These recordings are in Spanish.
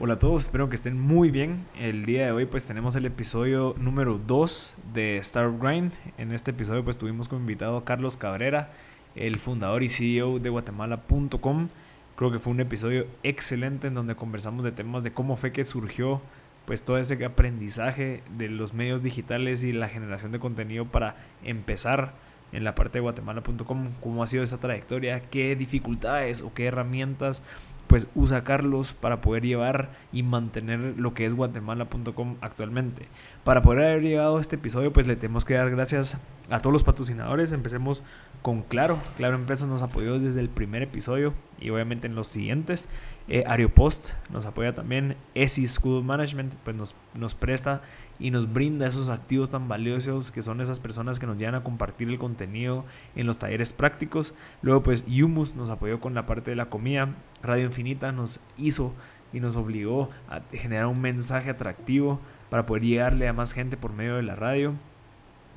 Hola a todos, espero que estén muy bien. El día de hoy pues tenemos el episodio número 2 de Startup Grind. En este episodio pues tuvimos como invitado a Carlos Cabrera, el fundador y CEO de Guatemala.com. Creo que fue un episodio excelente en donde conversamos de temas de cómo fue que surgió pues todo ese aprendizaje de los medios digitales y la generación de contenido para empezar en la parte de guatemala.com, cómo ha sido esa trayectoria, qué dificultades o qué herramientas pues usa Carlos para poder llevar y mantener lo que es guatemala.com actualmente. Para poder haber llegado a este episodio, pues le tenemos que dar gracias a todos los patrocinadores. Empecemos con Claro. Claro Empresas nos apoyó desde el primer episodio y obviamente en los siguientes. Eh, Ariopost nos apoya también. ESI School Management pues nos, nos presta y nos brinda esos activos tan valiosos que son esas personas que nos llevan a compartir el contenido en los talleres prácticos. Luego pues Yumus nos apoyó con la parte de la comida. Radio Infinita nos hizo y nos obligó a generar un mensaje atractivo para poder llegarle a más gente por medio de la radio.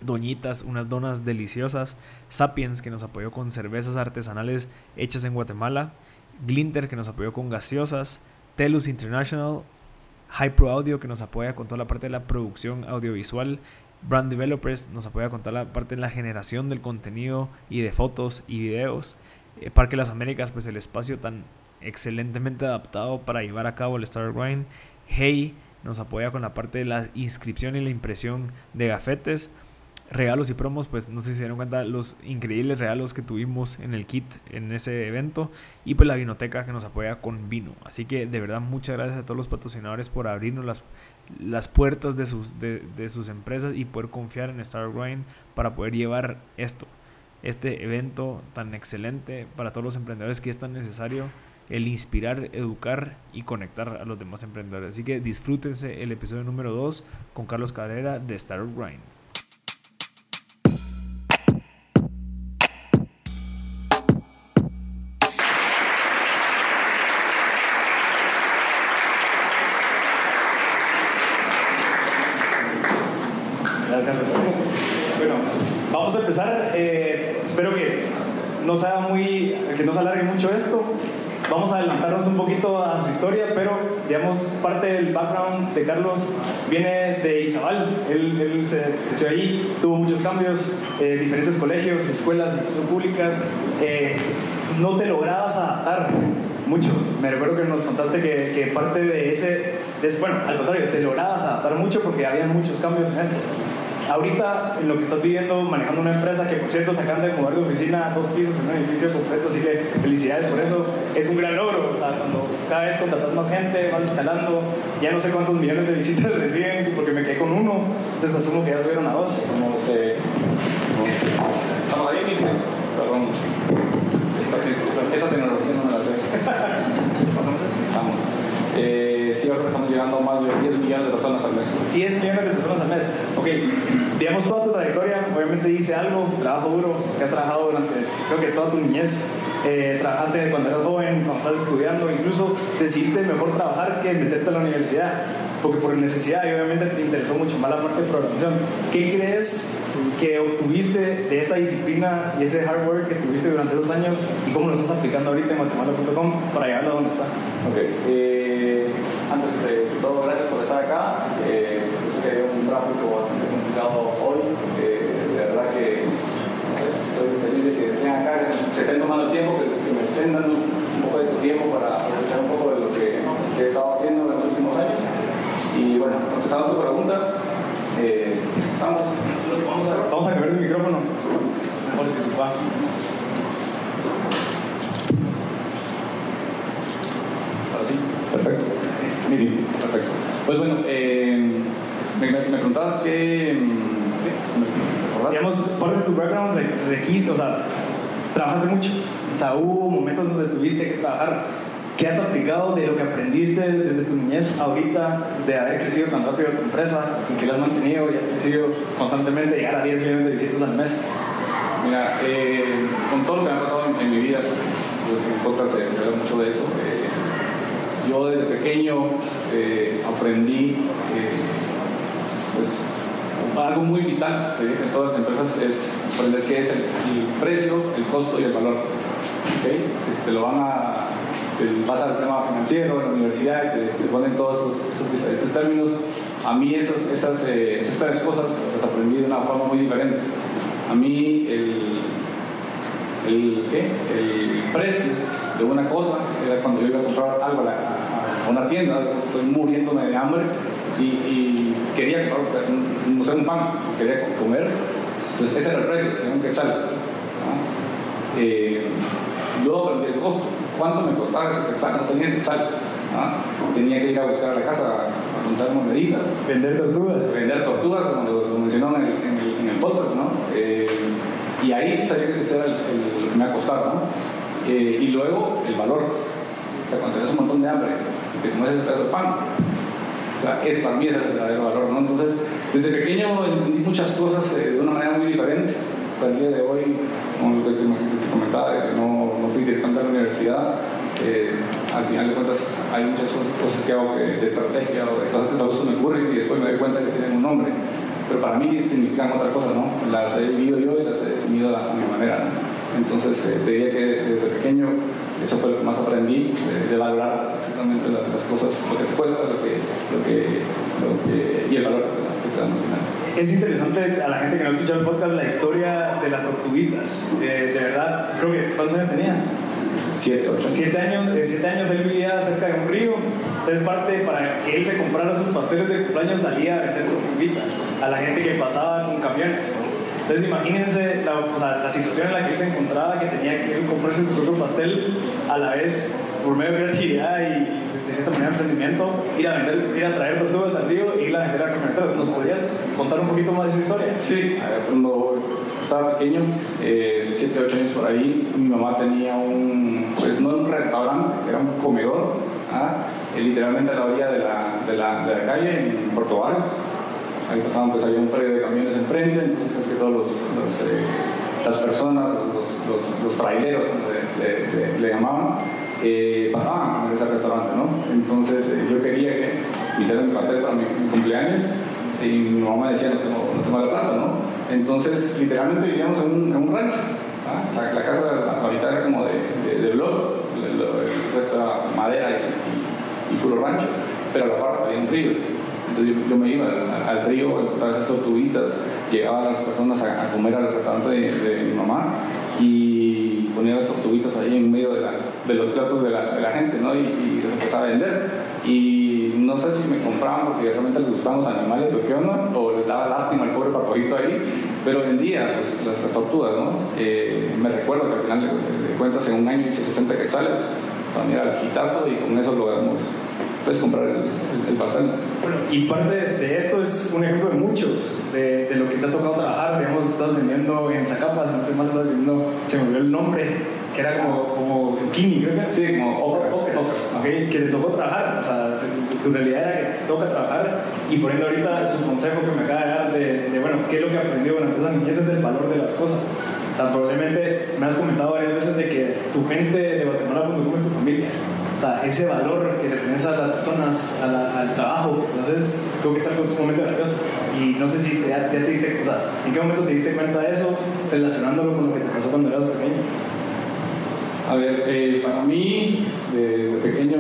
Doñitas, unas donas deliciosas. Sapiens, que nos apoyó con cervezas artesanales hechas en Guatemala. Glinter, que nos apoyó con gaseosas. Telus International. Hypro Audio, que nos apoya con toda la parte de la producción audiovisual. Brand Developers nos apoya con toda la parte de la generación del contenido y de fotos y videos. Eh, Parque Las Américas, pues el espacio tan excelentemente adaptado para llevar a cabo el Star Grind. Hey nos apoya con la parte de la inscripción y la impresión de gafetes. Regalos y promos, pues no sé si se dieron cuenta los increíbles regalos que tuvimos en el kit en ese evento. Y pues la vinoteca que nos apoya con vino. Así que de verdad muchas gracias a todos los patrocinadores por abrirnos las, las puertas de sus, de, de sus empresas y poder confiar en Star Grind para poder llevar esto, este evento tan excelente para todos los emprendedores que es tan necesario el inspirar, educar y conectar a los demás emprendedores. Así que disfrútense el episodio número 2 con Carlos Cabrera de Startup Grind. Digamos, parte del background de Carlos viene de Izabal. Él, se creció ahí, tuvo muchos cambios, eh, diferentes colegios, escuelas, públicas. Eh, no te lograbas adaptar mucho. Me recuerdo que nos contaste que, que parte de ese, de ese, bueno, al contrario, te lograbas adaptar mucho porque había muchos cambios en esto. Ahorita, en lo que estás viviendo, manejando una empresa que, por cierto, se acaban de mudar de oficina a dos pisos en un edificio completo, así que felicidades por eso. Es un gran logro, o sea, cuando cada vez contratas más gente, vas escalando, ya no sé cuántos millones de visitas reciben, porque me quedé con uno, entonces asumo que ya subieron a dos. Estamos, eh, estamos ahí. Perdón. Esta tecnología no me la sé. Vamos. Eh, sí, ahora estamos llegando a más de 10 millones de personas al mes. 10 millones de personas al mes. Digamos toda tu trayectoria, obviamente dice algo, trabajo duro, que has trabajado durante, creo que toda tu niñez. Eh, trabajaste cuando eras joven, cuando estás estudiando, incluso decidiste mejor trabajar que meterte a la universidad, porque por necesidad y obviamente te interesó mucho más la parte de programación. ¿Qué crees que obtuviste de esa disciplina y ese hard work que tuviste durante dos años y cómo lo estás aplicando ahorita en guatemala.com para llegarlo a donde está? Ok. Eh, antes de todo, gracias por estar acá. Eh, un tráfico bastante complicado hoy. Eh, de verdad que no sé, estoy feliz de que estén acá, que se, estén tomando tiempo, que, que me estén dando un poco de su tiempo para escuchar un poco de lo que, que he estado haciendo en los últimos años. Y bueno, contestando tu pregunta, eh, vamos, vamos a Vamos a cambiar el micrófono. Ahora sí, perfecto. Perfecto. Pues bueno, eh, me, me, me preguntabas que. mm. ¿Me? Digamos, parte de tu background re- requis- o sea, trabajaste mucho. O sea, hubo momentos donde tuviste que trabajar. ¿Qué has aplicado de lo que aprendiste desde tu niñez ahorita, de haber crecido tan rápido tu empresa, y que lo has mantenido y has crecido constantemente, llegar a 10 millones de visitas al mes? Mira, eh, con todo lo que me ha pasado en, en mi vida, pues en podcast se, se habla mucho de eso. eh, yo desde pequeño eh, aprendí eh, pues, algo muy vital que en todas las empresas es aprender qué es el, precio, el costo y el valor. ¿ok? Que si te lo van a vas al tema financiero, en la universidad, te, te ponen todos esos, diferentes términos. A mí esos, esas, eh, esas tres cosas las aprendí de una forma muy diferente. A mí el, el, precio de una cosa era cuando yo iba a comprar algo a, a una tienda, estoy muriéndome de hambre y, y quería comprar un, no sé, un pan, quería comer. Entonces ese era el precio, un quetzal. ¿no? Eh, luego aprendí el costo. ¿Cuánto me costaba ese quetzal? No tenía quetzal. ¿no? Tenía que ir a buscar a la casa a juntar moneditas. Vender tortugas. Vender tortugas, como lo, mencionó en el, en, el, en el, podcast, ¿no? Eh, y ahí sabía que ese era el, el, que me ha costado, ¿no? Eh, y luego el valor. O sea, cuando tienes un montón de hambre te comes ese pedazo de pan, o sea, ese también es el verdadero valor, ¿no? Entonces, desde pequeño muchas cosas eh, de una manera muy diferente. Hasta el día de hoy, como lo que te, comentaba, que no, no fui directamente a la universidad, eh, al final de cuentas hay muchas cosas que hago de estrategia o de cosas que a veces me ocurren y después me doy cuenta que tienen un nombre. Pero para mí significan otra cosa, ¿no? Las he vivido yo y las he vivido a mi manera, ¿no? Entonces, eh, te diría que desde pequeño eso fue lo que más aprendí, de, de valorar exactamente las, las, cosas, lo que te cuesta, lo que, lo que, lo que, y el valor que te dan al final. Es interesante a la gente que no escucha el podcast la historia de las tortuguitas. Eh, de verdad, creo que, ¿cuántos años tenías? Siete, ocho. Siete años, en siete años él vivía cerca de un río. Entonces, parte para que él se comprara sus pasteles de cumpleaños salía a vender tortuguitas a la gente que pasaba con camiones. Entonces imagínense la, situación en la que él se encontraba, que tenía que comprarse su propio pastel a la vez por medio de creatividad y de cierta manera emprendimiento, ir a, vender, ir a traer tortugas al río e ir a vender a camioneros. ¿Nos podrías contar un poquito más de esa historia? Sí, cuando estaba pequeño, 7, eh, 8 años por ahí, mi mamá tenía un, pues no un restaurante, era un comedor, ¿ah? literalmente a la orilla de la, de la, de la calle en Puerto Barrios ahí pasaban, pues había un predio de camiones enfrente, entonces es que todos los, eh, las personas, los, los, los traileros, como le, llamaban, eh, pasaban a ese restaurante, ¿no? Entonces eh, yo quería que me hicieran mi pastel para mi, cumpleaños y mi mamá decía, no tengo, no tengo la plata, ¿no? Entonces literalmente vivíamos en un, en un rancho, ¿ah? la, la, casa ahorita era como de, de, de blog, el, era madera y, y, y puro rancho, pero a la parte había un río. Entonces yo, me iba al, río a encontrar esas tortuguitas, llegaba a las personas a, comer al restaurante de, mi mamá y ponía las tortuguitas ahí en medio de, los platos de la, gente, ¿no? Y, y, les empezaba a vender. Y no sé si me compraban porque realmente les gustaban los animales o qué onda, o les daba lástima al pobre patojito ahí, pero vendía pues, las, las, tortugas, ¿no? Eh, me recuerdo que al final de, cuentas en un año hice 60 quetzales, para era el y con eso logramos pues, comprar el, el, el pastel. Bueno, y parte de esto es un ejemplo de muchos, de, de lo que te ha tocado trabajar. Digamos, estás vendiendo en Zacapa, si no estoy mal, estás vendiendo, se me olvidó el nombre, que era como, como zucchini, creo que Sí, como okras. okras okay, que te tocó trabajar. O sea, tu realidad era que te toca trabajar. Y poniendo ahorita su consejo que me acaba de dar de, de, bueno, qué es lo que aprendió durante esa niñez es el valor de las cosas. O sea, probablemente me has comentado varias veces de que tu gente de Guatemala.com es tu familia. O sea, ese valor que le tienes a las personas, al trabajo, entonces creo que es algo sumamente valioso. Y no sé si ya te diste, o sea, ¿en qué momento te diste cuenta de eso, relacionándolo con lo que te pasó cuando eras pequeño? A ver, eh, para mí, desde pequeño,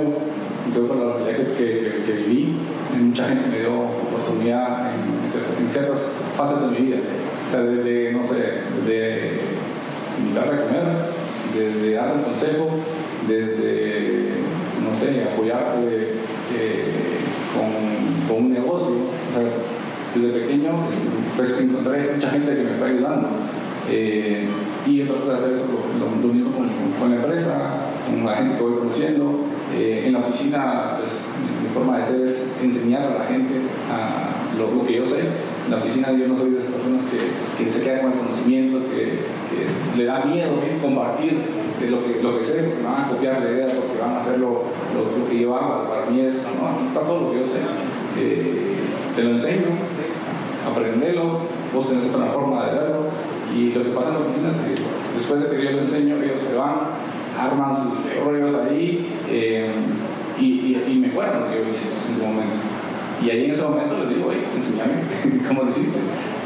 yo con la realidad que, que, que, viví, mucha gente me dio oportunidad en, ciertas fases de mi vida. O sea, desde, no sé, desde invitarle a comer, desde darle un consejo, desde, no sé, apoyarte eh, con, con, un negocio. Desde pequeño, pues encontré mucha gente que me fue ayudando. Eh, y trato de hacer eso lo, lo con, la empresa, con la gente que voy conociendo. Eh, en la oficina, pues, mi forma de ser es enseñar a la gente a lo, lo que yo sé en la oficina yo no soy de que, que se quedan con el conocimiento, que, que le da miedo compartir lo que, lo que sé, porque me van a copiar la idea, porque van a hacer lo, lo, lo, que yo hago. Para mí es, no, aquí está todo lo que yo sé. Eh, te lo enseño, aprendelo, vos tenés otra forma de verlo. Y lo que pasa en la oficina es que después de que yo les enseño, ellos se van, arman sus rollos ahí eh, y, y, y mejoran lo que yo hice en ese momento. Y ahí en ese momento les digo, oye, enséñame cómo lo hiciste.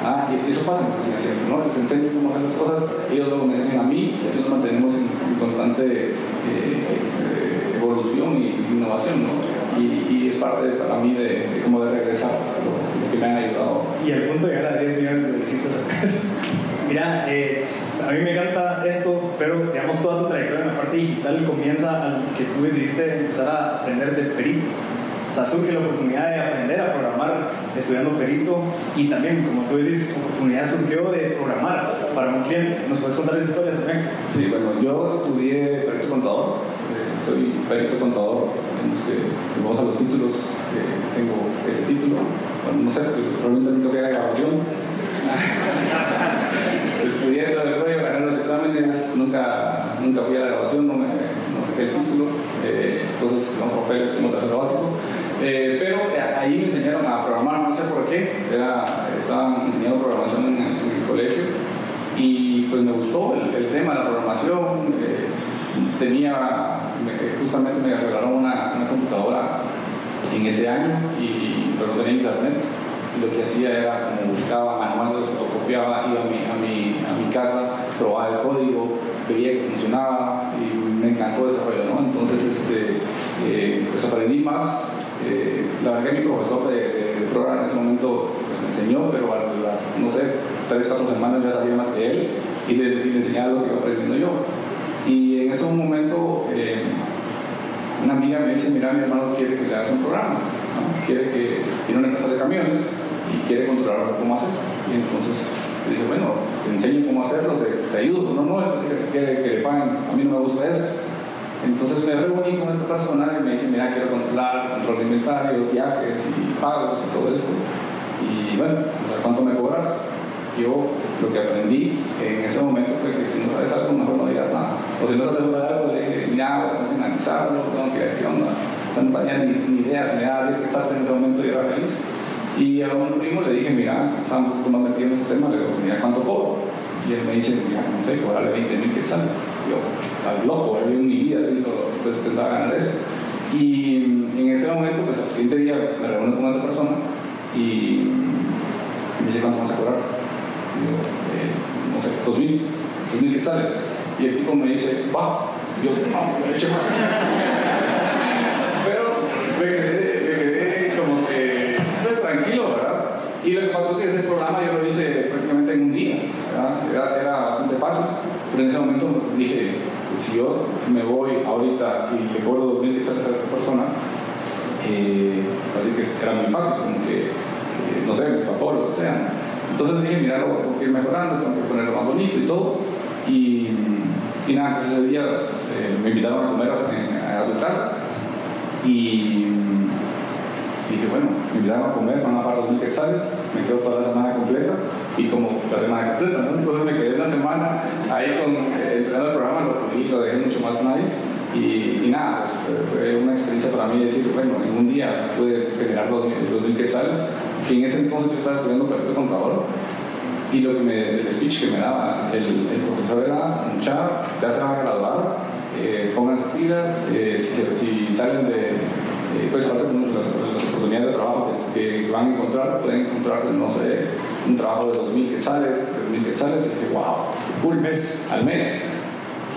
Ah, y eso pasa en ¿no? Les enseño cómo hacer las cosas, ellos luego me enseñan a mí y así nos mantenemos en, constante eh, eh, evolución y innovación, ¿no? y, y, es parte para mí de, de, como de regresar, lo, que me han ayudado. Y al punto de llegar a 10 millones de visitas a casa. Mira, eh, a mí me encanta esto, pero digamos toda tu trayectoria en la parte digital comienza al que tú decidiste empezar a aprender de perito. O sea, surge la oportunidad de aprender a programar estudiando perito y también, como tú dices, la oportunidad surgió de programar para un cliente. ¿Nos puedes contar esa historia también? Sí, bueno, yo estudié perito contador, eh, soy perito contador, en los que, si vamos a los títulos, eh, tengo ese título, bueno, no sé, probablemente no que grabación. estudié todo el rollo, gané los exámenes, nunca, nunca fui a la grabación, no, me, no saqué el título, eh, entonces los papeles tengo tercero básico. Eh, pero ahí me enseñaron a programar, no sé por qué, Era, estaban enseñando programación en, el colegio y pues me gustó el, tema de la programación. Eh, tenía, justamente me regalaron una, computadora en ese año, y, pero tenía internet. Y lo que hacía era como buscaba manuales, fotocopiaba, iba a mi, a mi, a mi casa, probaba el código, veía que funcionaba y me encantó ese ¿no? Entonces, este, eh, pues aprendí más eh, la verdad que mi profesor de, de, programa en ese momento pues, me enseñó, pero a las, no sé, tres, cuatro semanas ya sabía más que él y le, enseñaba lo que iba aprendiendo yo. Y en ese momento eh, una amiga me dice, mira, mi hermano quiere que le hagas un programa, quiere que tiene una empresa de camiones y quiere controlar cómo haces. Y entonces le dije, bueno, te enseño cómo hacerlo, te, ayudo, no, no, quiere que le paguen, a mí no me gusta eso. Entonces me reuní con esta persona y me dice, mira, quiero controlar control de inventario, viajes y pagos y todo esto. Y bueno, ¿cuánto me cobras? Yo lo que aprendí en ese momento fue que si no sabes algo, mejor no digas nada. O si no estás seguro de algo, le dije, mira, tengo que analizarlo, tengo que ver qué onda. O sea, no tenía ni, ni idea, se me daba descansarse en ese momento y era feliz. Y a un primo le dije, mira, está un poquito más metido en este tema, le digo, mira, ¿cuánto cobro? Y él me dice, mira, no sé, cobrarle 20 mil quetzales. Yo, estás loco, yo en mi vida pues, pensaba ganar eso. Y en ese momento, pues al siguiente día me reúno con esa persona y me dice, ¿cuánto vas a cobrar? Yo, eh, no sé, dos mil, dos mil quetzales. Y el tipo me dice, va. Y yo, no, me eché más. Pero me quedé, me quedé como que, pues tranquilo, ¿verdad? Y lo que pasó es que ese programa yo lo hice prácticamente en un día, era, era, bastante fácil, pero en ese momento dije, si yo me voy ahorita y le cobro 2.000 quetzales a esta persona, eh, así que era muy fácil, como que, eh, no sé, me escapó, lo que sea. Entonces dije, mira, lo tengo que ir mejorando, tengo que ponerlo más bonito y todo. Y, nada, entonces ese día eh, me invitaron a comer a, a su casa y dije, bueno, me invitaron a comer, van a pagar 2.000 quetzales, me quedo toda la semana completa y como la semana completa. Entonces me quedé una semana ahí con, eh, entrenando el programa, lo puní, lo dejé mucho más nice y, nada, pues fue una experiencia para mí decir, bueno, en un día pude generar 2.000 quetzales, que en ese entonces yo estaba estudiando perito contador y lo que me, el speech que me daba el, profesor era, mucha, ya se van a graduar, eh, pónganse pilas, eh, si, salen de, eh, pues las, oportunidades de trabajo que, que, van a encontrar, pueden encontrar, no sé, un trabajo de 2.000 quetzales, 3.000 quetzales, y dije, wow, cool mes, al mes.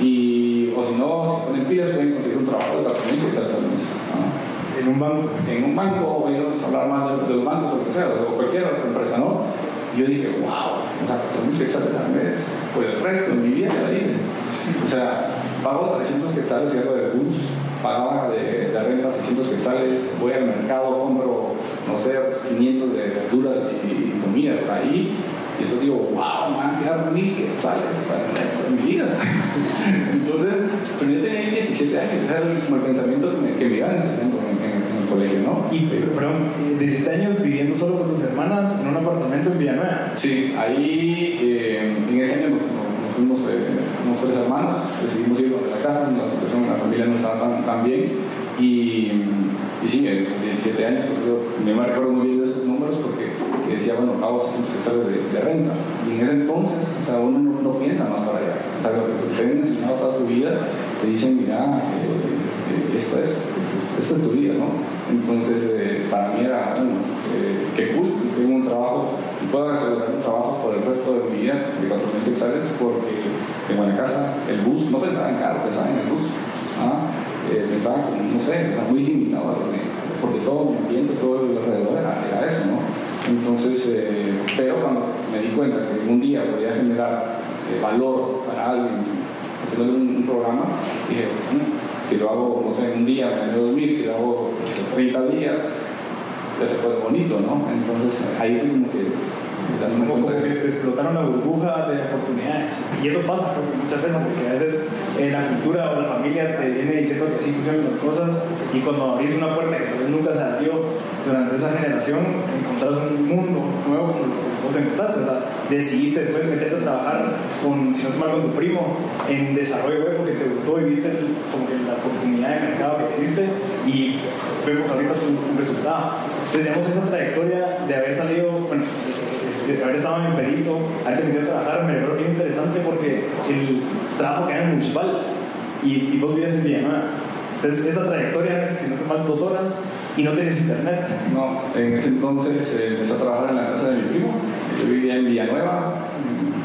Y, o si no, si ponen pilas, pueden conseguir un trabajo de 4.000 quetzales al mes. ¿no? En un banco. En un banco, o a hablar más de, de los bancos o lo que sea, o cualquier otra empresa, ¿no? Y yo dije, wow, o sea, 4.000 quetzales al mes, por el resto de mi vida ya la hice. O sea, pago 300 quetzales algo de bus, pagaba de, de, renta 600 quetzales, voy al mercado, compro, no sé, 500 de verduras y, y comida por ahí. Y eso digo, wow, me van a quedar mil quetzales para el resto de mi vida. Entonces, pero yo tenía 17 años, era el, el pensamiento que me, que me iban enseñando en, en, en, el colegio, ¿no? Y, perdón, 17 años viviendo solo con tus hermanas en un apartamento en Villanueva. Sí, ahí eh, en ese año nos, nos fuimos eh, tres hermanos, decidimos ir de la casa, la situación en la familia no estaba tan, bien. Y, y sí, en 17 años, pues yo me recuerdo muy bien de esos números porque que decía, bueno, pago 600 quetzales de, renta. Y en ese entonces, o sea, uno no, piensa más para allá. O sea, lo que te han enseñado toda tu vida, te dicen, mira, eh, esto es, esto, esta es tu vida, ¿no? Entonces, eh, para mí era, bueno, eh, qué cool, tengo un trabajo y puedo asegurar un trabajo por el resto de mi vida de 4.000 quetzales porque en la casa el bus, no pensaba en carro, pensaba en el bus. ¿ah? eh, pensaba no sé, era muy limitado, porque todo mi ambiente, todo el alrededor era, eso, ¿no? Entonces, eh, pero cuando me di cuenta que un día podía generar eh, valor para alguien haciendo un, programa, dije, mm, si lo hago, no sé, un día, en 2000, si lo hago 30 pues, días, ya se puede bonito, ¿no? Entonces ahí fue como que como, que explotaron la burbuja de oportunidades. Y eso pasa muchas veces, porque a veces eh, la cultura o la familia te viene diciendo que así funcionan las cosas, y cuando abrís una puerta que nunca se abrió durante esa generación, encontrás un mundo nuevo como vos encontraste. O sea, decidiste después meterte a trabajar con, si no mal, con tu primo en desarrollo web porque te gustó y viste como que la oportunidad de mercado que existe, y vemos ahorita tu, resultado. Tenemos esa trayectoria de haber salido, bueno, haber estado en Perito, haber tenido a trabajar, me recuerdo que interesante porque el trabajo que hay en Municipal y, y vos vivías en Villanueva. Entonces, esa trayectoria, si no te mal dos horas y no tienes internet. No, en ese entonces eh, empecé a trabajar en la casa de mi primo. Yo vivía en Villanueva,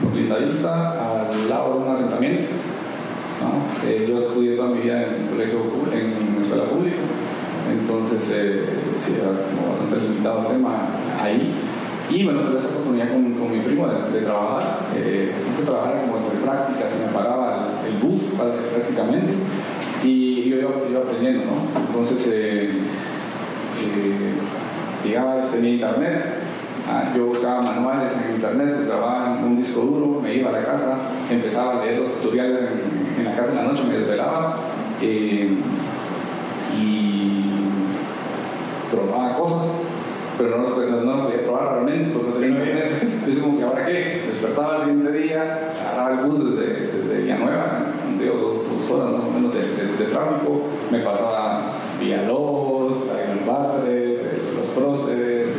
por al lado de un asentamiento. Eh, yo estudié toda mi vida en colegio, en escuela pública. Entonces, eh, sí, era como bastante limitado el tema ahí. Y bueno, tuve esa oportunidad con, con mi primo de, trabajar. Eh, a trabajar como entre prácticas, se me paraba el, bus prácticamente y yo iba, aprendiendo, ¿no? Entonces, eh, eh, llegaba, tenía internet, ah, yo buscaba manuales en internet, grababa en un disco duro, me iba a la casa, empezaba a leer los tutoriales en, en la casa en la noche, me desvelaba eh, y probaba cosas pero no, no, no, podía probar realmente porque no tenía internet. Entonces, como que ahora qué, despertaba el siguiente día, agarraba el bus desde, desde Villanueva, digo, dos, dos, horas más o menos de, tráfico, me pasaba Villalobos, la Batres, eh, los próceres,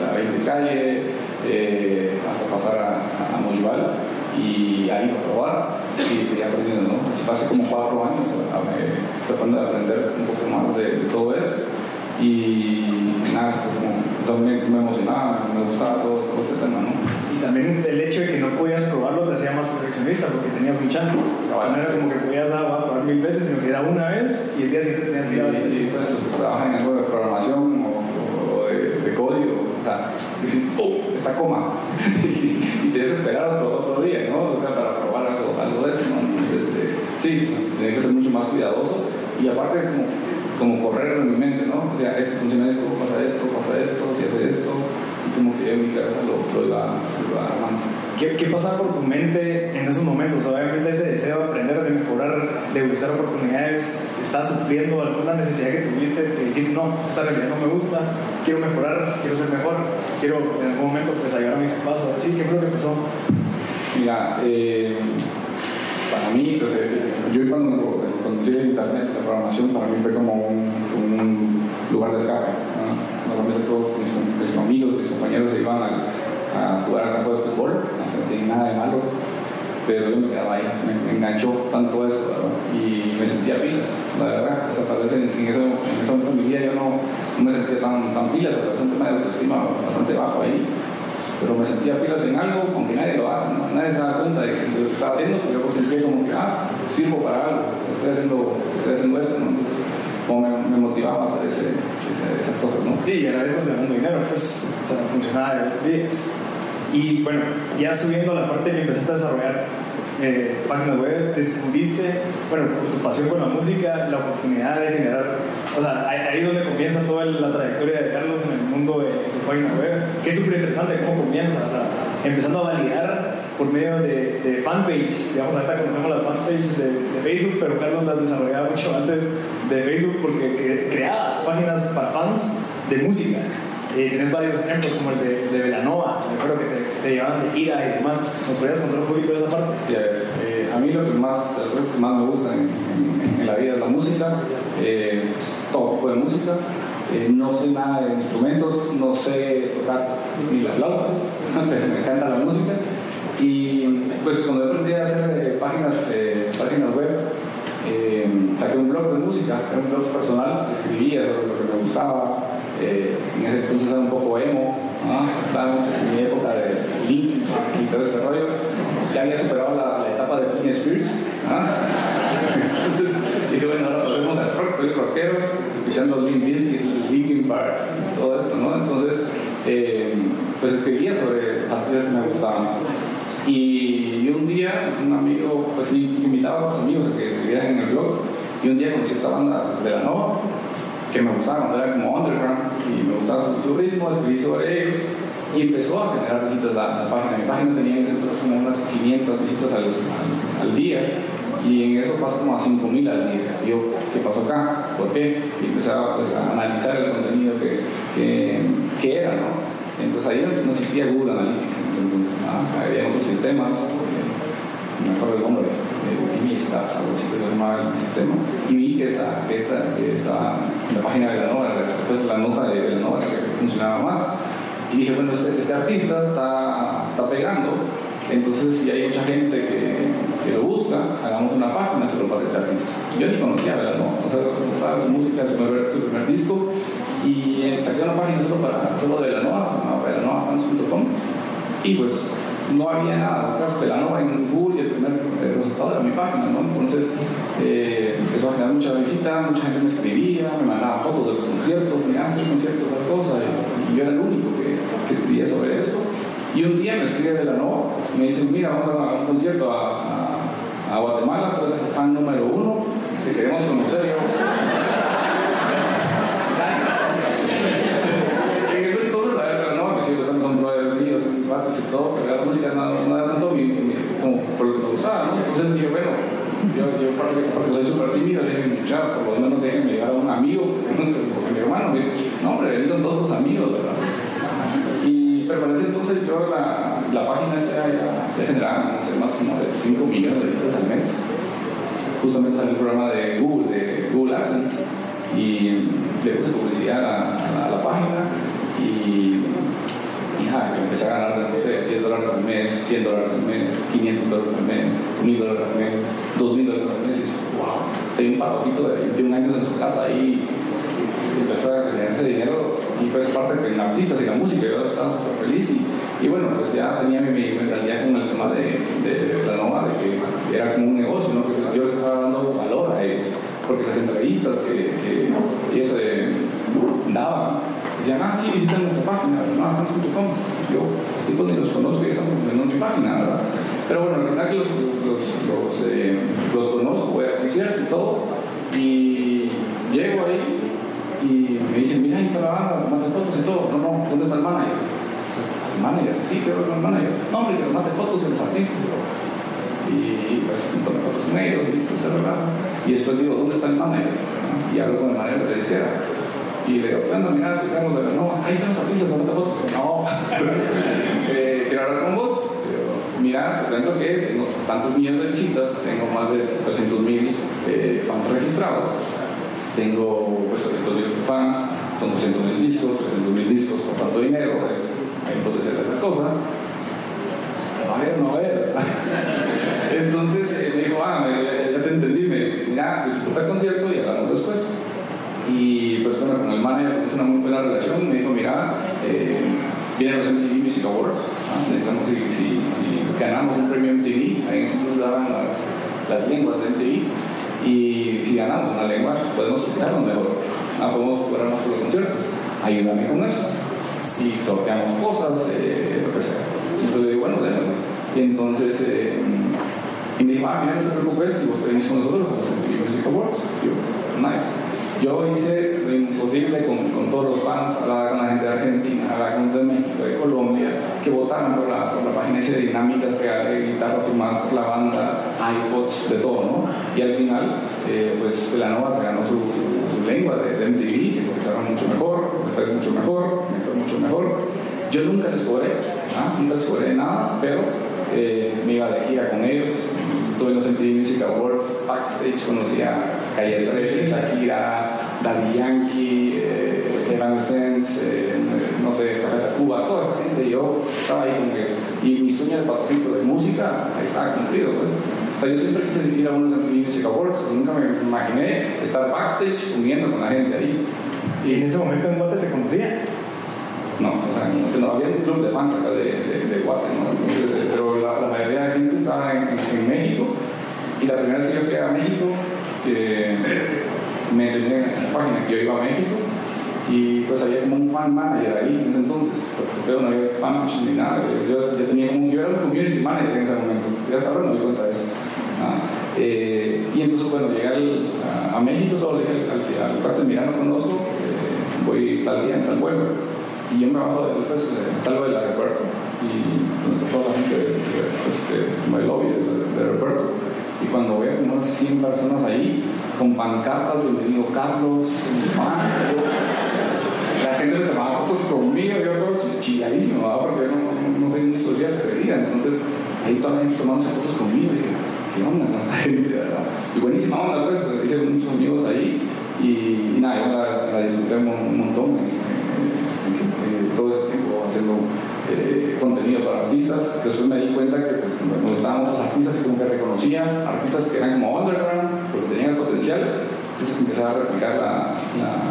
la, la 20 calle, eh, hasta pasar a, a, y ahí a probar y seguía aprendiendo, ¿no? Así pasé como cuatro años tratando de aprender un poco más de todo esto y nada, también me emocionaba, me gustaba todo, todo este tema, ¿no? Y también el hecho de que no podías probarlo te hacía más perfeccionista porque tenías un chance. No era como que podías ah, probar mil veces, sino que era una vez y el día siguiente tenías que ir a Y, y entonces los que trabajan en algo de programación o, de, código, o sea, dices, ¡oh! Está coma. y, te debes esperar otro, otro, día, ¿no? O sea, para probar algo, algo de eso, ¿no? Entonces, este, sí, tiene que ser mucho más cuidadoso y aparte como como correr en mi mente, ¿no? O sea, esto funciona esto, pasa esto, pasa esto, si hace esto, y como que en mi cabeza lo, lo, iba, armando. ¿Qué, ¿Qué pasa por tu mente en esos momentos? Obviamente ese deseo de aprender, de mejorar, de buscar oportunidades, ¿estás sufriendo alguna necesidad que tuviste que dijiste, no, esta realidad no me gusta, quiero mejorar, quiero ser mejor, quiero en algún momento pues ayudar a mis papás? Sí, ¿qué fue lo que pasó? Mira, eh, para mí, pues, yo cuando conocí el internet, la programación, para mí fue como un, lugar de escape. Normalmente todos mis, amigos, mis compañeros se iban a, a jugar al campo de fútbol, no tenía nada de malo, pero yo me quedaba ahí, me, enganchó tanto eso, y me sentía pilas, la verdad. O sea, tal vez en, en, ese, en ese momento de mi vida yo no, no me sentía tan, tan pilas, o sea, un tema de autoestima bastante bajo ahí pero me sentía pilas en algo, aunque nadie lo haga, nadie se da cuenta de, lo que estaba haciendo, pero yo sentía como que, ah, sirvo para algo, estoy haciendo, estoy haciendo esto, ¿no? Entonces, como me, me motivaba a hacer ese, esas cosas, ¿no? Sí, y a la vez estás ganando dinero, pues, o sea, funcionaba de los días. Y bueno, ya subiendo a la parte que empezaste a desarrollar eh, página web, descubriste, bueno, tu pasión con la música, la oportunidad de generar, o sea, ahí, es donde comienza toda la trayectoria de Carlos en el mundo de, de página web, que es súper interesante cómo comienza, o sea, empezando a validar por medio de, de fanpage, digamos, ahorita conocemos las fanpage de, de, Facebook, pero Carlos las desarrollaba mucho antes de Facebook porque creabas páginas para fans de música. Eh, varios ejemplos como el de, de Velanova, que te, te, llevaban de gira y demás. ¿Nos podrías contar un poquito de esa parte? Sí, eh, a mí lo que más, las cosas que más me gustan en, en, la vida es la música, eh, tipo de música. Eh, no sé nada de instrumentos, no sé tocar ni la flauta, pero me encanta la música. Y pues cuando aprendí a hacer eh, páginas, eh, páginas web, saqué un blog de música, un blog personal, escribía sobre lo que me gustaba, en ese entonces era un poco emo, en mi época de Link y todo este rollo, ya había superado la, etapa de Britney Spears, entonces dije, bueno, rock, soy rockero, escuchando Limp Bizkit, Linkin Park, todo esto, ¿no? Entonces, eh, pues escribía sobre los artistas que me gustaban. Y, un día, pues, un amigo, pues invitaba a sus amigos a que escribieran en el blog, y un día conocí esta banda pues, de la Nova, que me gustaba cuando era como underground, y me gustaba su, ritmo, escribí sobre ellos, y empezó a generar visitas la, la página. Mi página tenía en ese entonces como unas 500 visitas al, día y en eso pasó como a 5.000 al día. Y yo, ¿qué pasó acá? ¿Por qué? Y empezaba pues, a analizar el contenido que, que, era, ¿no? Entonces ahí no, existía Google Analytics entonces, había otros sistemas, eh, me acuerdo el nombre, eh, Stats, algo así que se llamaba el sistema, y vi que esta, esta, que esta, la página de la Nova, después la nota de la Nova que funcionaba más, y dije, bueno, este, este, artista está, está pegando, entonces si hay mucha gente que, que, lo busca, hagamos una página solo para este artista. Yo ni conocía, ¿verdad? ¿no? O sea, su música, su primer, su primer disco, y eh, saqué una página solo, para, solo de la Nova, velanova.com, y pues no había nada, buscas Velanova en Google y el primer resultado era mi página, ¿no? Entonces eh, empezó a generar mucha visita, mucha gente me escribía, me mandaba fotos de los conciertos, mira, el concierto, tal cosa, y, yo era el único que, que, escribía sobre eso. Y un día me escribe Velanova y me dicen, mira, vamos a un concierto a, Guatemala, tú eres fan número uno, te queremos conocer. Yo, y todo, pero la música no, no era tanto mi, como por lo que me gustaba, ¿no? Entonces dije, bueno, yo, yo porque, soy súper tímido, le dije, ya, por lo menos déjenme llevar a un amigo, porque mi hermano me dijo, no, hombre, vení con todos tus amigos, ¿verdad? Ese entonces yo la, la página esta ya, ya generaba, no sé, más de 5 millones de visitas al mes. Justamente salió el programa de Google, de Google AdSense, y le puse publicidad a, la página y y empecé a ganar, no sé, 10 dólares al mes, 100 dólares al mes, 500 dólares al mes, 1000 dólares al mes, 2000 dólares al mes. Y wow, tenía un patojito de 21 años en su casa y empecé a generar ese dinero y pues parte de artistas y la música, yo estaba súper feliz y, bueno, pues ya tenía mi, mentalidad con el tema de, la nova, de que era como un negocio, ¿no? yo les estaba dando valor a ellos, porque las entrevistas que, que ellos eh, daban, decían, ah, sí, visitan nuestra página, novaFans.com. Yo, los tipos ni los conozco y están promoviendo mi página, ¿verdad? Pero bueno, la verdad que los, los, eh, conozco, voy a concierto y todo. Y llego ahí y me dicen, mira, ahí está la banda, tomate fotos y todo. No, no, ¿dónde está el manager? ¿El manager? Sí, quiero ver al manager. No, hombre, que tomate fotos en los artistas. Y pues tomé fotos con ellos y pues ¿verdad? Y después digo, ¿dónde está el manager? Y hablo con el manager de la izquierda y le digo, anda, mira, estoy de la no, ahí están los artistas, no te fotos. No, eh, quiero hablar con vos. Mira, te cuento que tengo tantos millones de visitas, tengo más de 300 mil eh, fans registrados, tengo pues 300 mil fans, son 300 mil discos, 300 mil discos por tanto dinero, es, hay potencial de cosas. A ver, no a ver. Entonces eh, me dijo, ah, ya te entendí, mira, disfruta el concierto y hablamos después. Y pues bueno, con el manager tenemos una muy buena relación. Me dijo, mira, eh, vienen los MTV Music Awards. Necesitamos, si, si, ganamos un premio MTV, ahí ese entonces daban las, las lenguas de MTV. Y si ganamos una lengua, podemos escucharnos mejor. Ah, podemos cobrar más por los conciertos. Ayúdame con eso. Y sorteamos cosas, eh, lo que sea. Entonces le digo, bueno, déjame. Y entonces, eh, y me dijo, ah, mira, no te preocupes, y vos venís con nosotros los MTV Music Awards. Y yo, nice. Yo hice lo imposible con, todos los fans, hablar con la gente de Argentina, hablar con de México, de Colombia, que votaran por la, por la página esa de dinámicas, de guitarras firmadas por la banda, iPods, de todo, ¿no? Y al final, eh, pues Velanova se ganó su, su, lengua de, de, MTV, se escucharon mucho mejor, me fue mucho mejor, me fue mucho mejor. Yo nunca les cobré, ¿ah? nunca les cobré nada, pero eh, me iba de gira con ellos, estuve en los MTV Music Awards, backstage conocí a Calle 13, Shakira, Daddy Yankee, eh, eh, no sé, Café Cuba, toda esa gente, yo estaba ahí con ellos. Y mi sueño de patrito de música estaba cumplido, pues. O sea, yo siempre quise ir a unos MTV Music Awards, nunca me imaginé estar backstage comiendo con la gente ahí. ¿Y en ese momento en Guate te conocía? No, o sea, no, había un club de fans acá de, de, de Guate, ¿no? Entonces, eh, pero la, la, mayoría de gente estaba en, México. Y la primera vez que yo fui a México, me enseñó en la página que yo iba a México. Y pues había como un fan manager ahí en ese entonces, pero no había fan ni nada, yo, yo, tenía como, yo era un community manager en ese momento, y hasta ahora no di cuenta de eso. Eh, y entonces cuando llegué a, México, solo le dije al, al, cuarto de Mirano conozco, eh, voy tal día en tal vuelo, y yo me bajo del, pues, salgo del aeropuerto, y entonces toda la gente pues, en el lobby del, aeropuerto, y cuando veo como unas 100 personas ahí, con pancartas, bienvenido Carlos, fans, la gente se tomaba fotos conmigo, yo todo chilladísimo, porque yo no, soy muy social ese día, entonces ahí toda la gente tomándose fotos conmigo, y ¿qué onda verdad? Y buenísima onda, pues, hice muchos amigos ahí, y, nada, yo la, disfruté un, montón, eh, eh, todo ese tiempo haciendo eh, contenido para artistas. Después me di cuenta que pues, me gustaban otros artistas que reconocía artistas que eran como underground, porque tenían el potencial. Entonces empezaba a replicar la,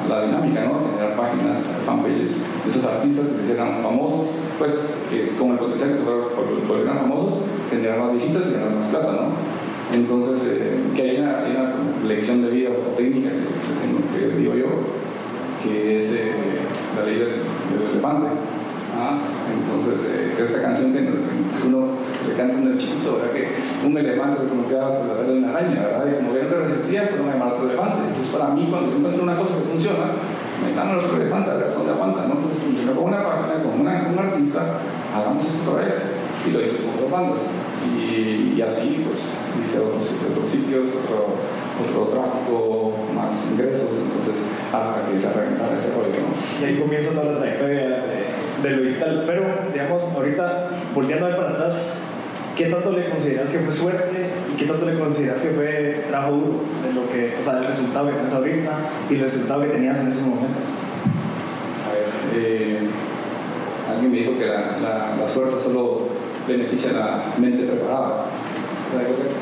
la, dinámica, ¿no? Generar páginas, fanpages de esos artistas que se hicieran famosos, pues que con el potencial que se volvieran famosos, generar más visitas y ganar más plata, ¿no? Entonces, eh, que hay una, lección de vida o técnica que, que, que digo yo, que es eh, la ley del, del elefante ¿ah? Entonces, eh, esta canción que uno le canta en el chiquito, ¿verdad? Que un elefante se de una araña, ¿verdad? Y como que no resistía, pues no me otro elefante. Entonces, para mí, cuando yo encuentro una cosa que funciona, me dan al otro elefante, a ver hasta dónde aguanta, ¿no? Entonces, me pongo una página con, una, con un artista, hagamos esto otra vez. Y lo hice con otros bandas. Y, y, así, pues, hice otros, otros sitios, otro, otro tráfico, más ingresos, entonces, hasta que se reventara ese rollo, ¿no? Y ahí comienza toda la trayectoria de de lo digital. Pero, digamos, ahorita, volviendo a ver para atrás, ¿qué tanto le consideras que fue suerte y qué tanto le consideras que fue trabajo duro? Lo que, o sea, el resultado que tienes ahorita y el resultado que tenías en esos momentos. A ver, eh, alguien me dijo que la, la, suerte solo beneficia a la mente preparada.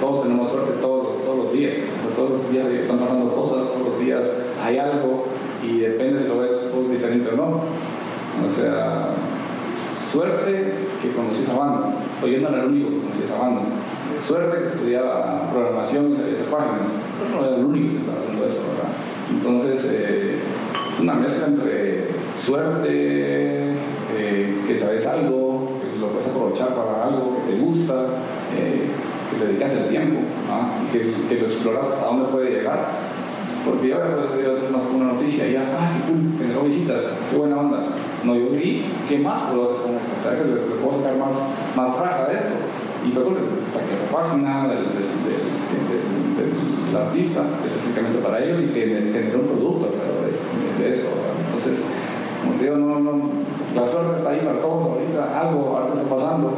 Todos tenemos suerte todos, todos los días. Todos los días están pasando cosas, todos los días hay algo y depende si lo ves pues, diferente o no. O sea, suerte que conocí esa banda, o yo no era el único que conocía esa banda. Suerte que estudiaba programación y sabía hacer páginas, no era el único que estaba haciendo eso, ¿verdad? Entonces, eh, es una mezcla entre suerte, eh, que sabes algo, que lo puedes aprovechar para algo que te gusta, eh, que le dedicas el tiempo, y que, lo exploras hasta dónde puede llegar porque yo ahora puedo hacer una, una noticia y ya, ah, qué cool, generó visitas, qué buena onda. No, yo vi, ¿qué más puedo hacer con esto? O sea, le, puedo sacar más, más raja de esto. Y fue porque saqué esa página del, artista, específicamente para ellos, y que generó un producto de, eso. Entonces, como te digo, no, no, la suerte está ahí para todos ahorita, algo ahorita está pasando,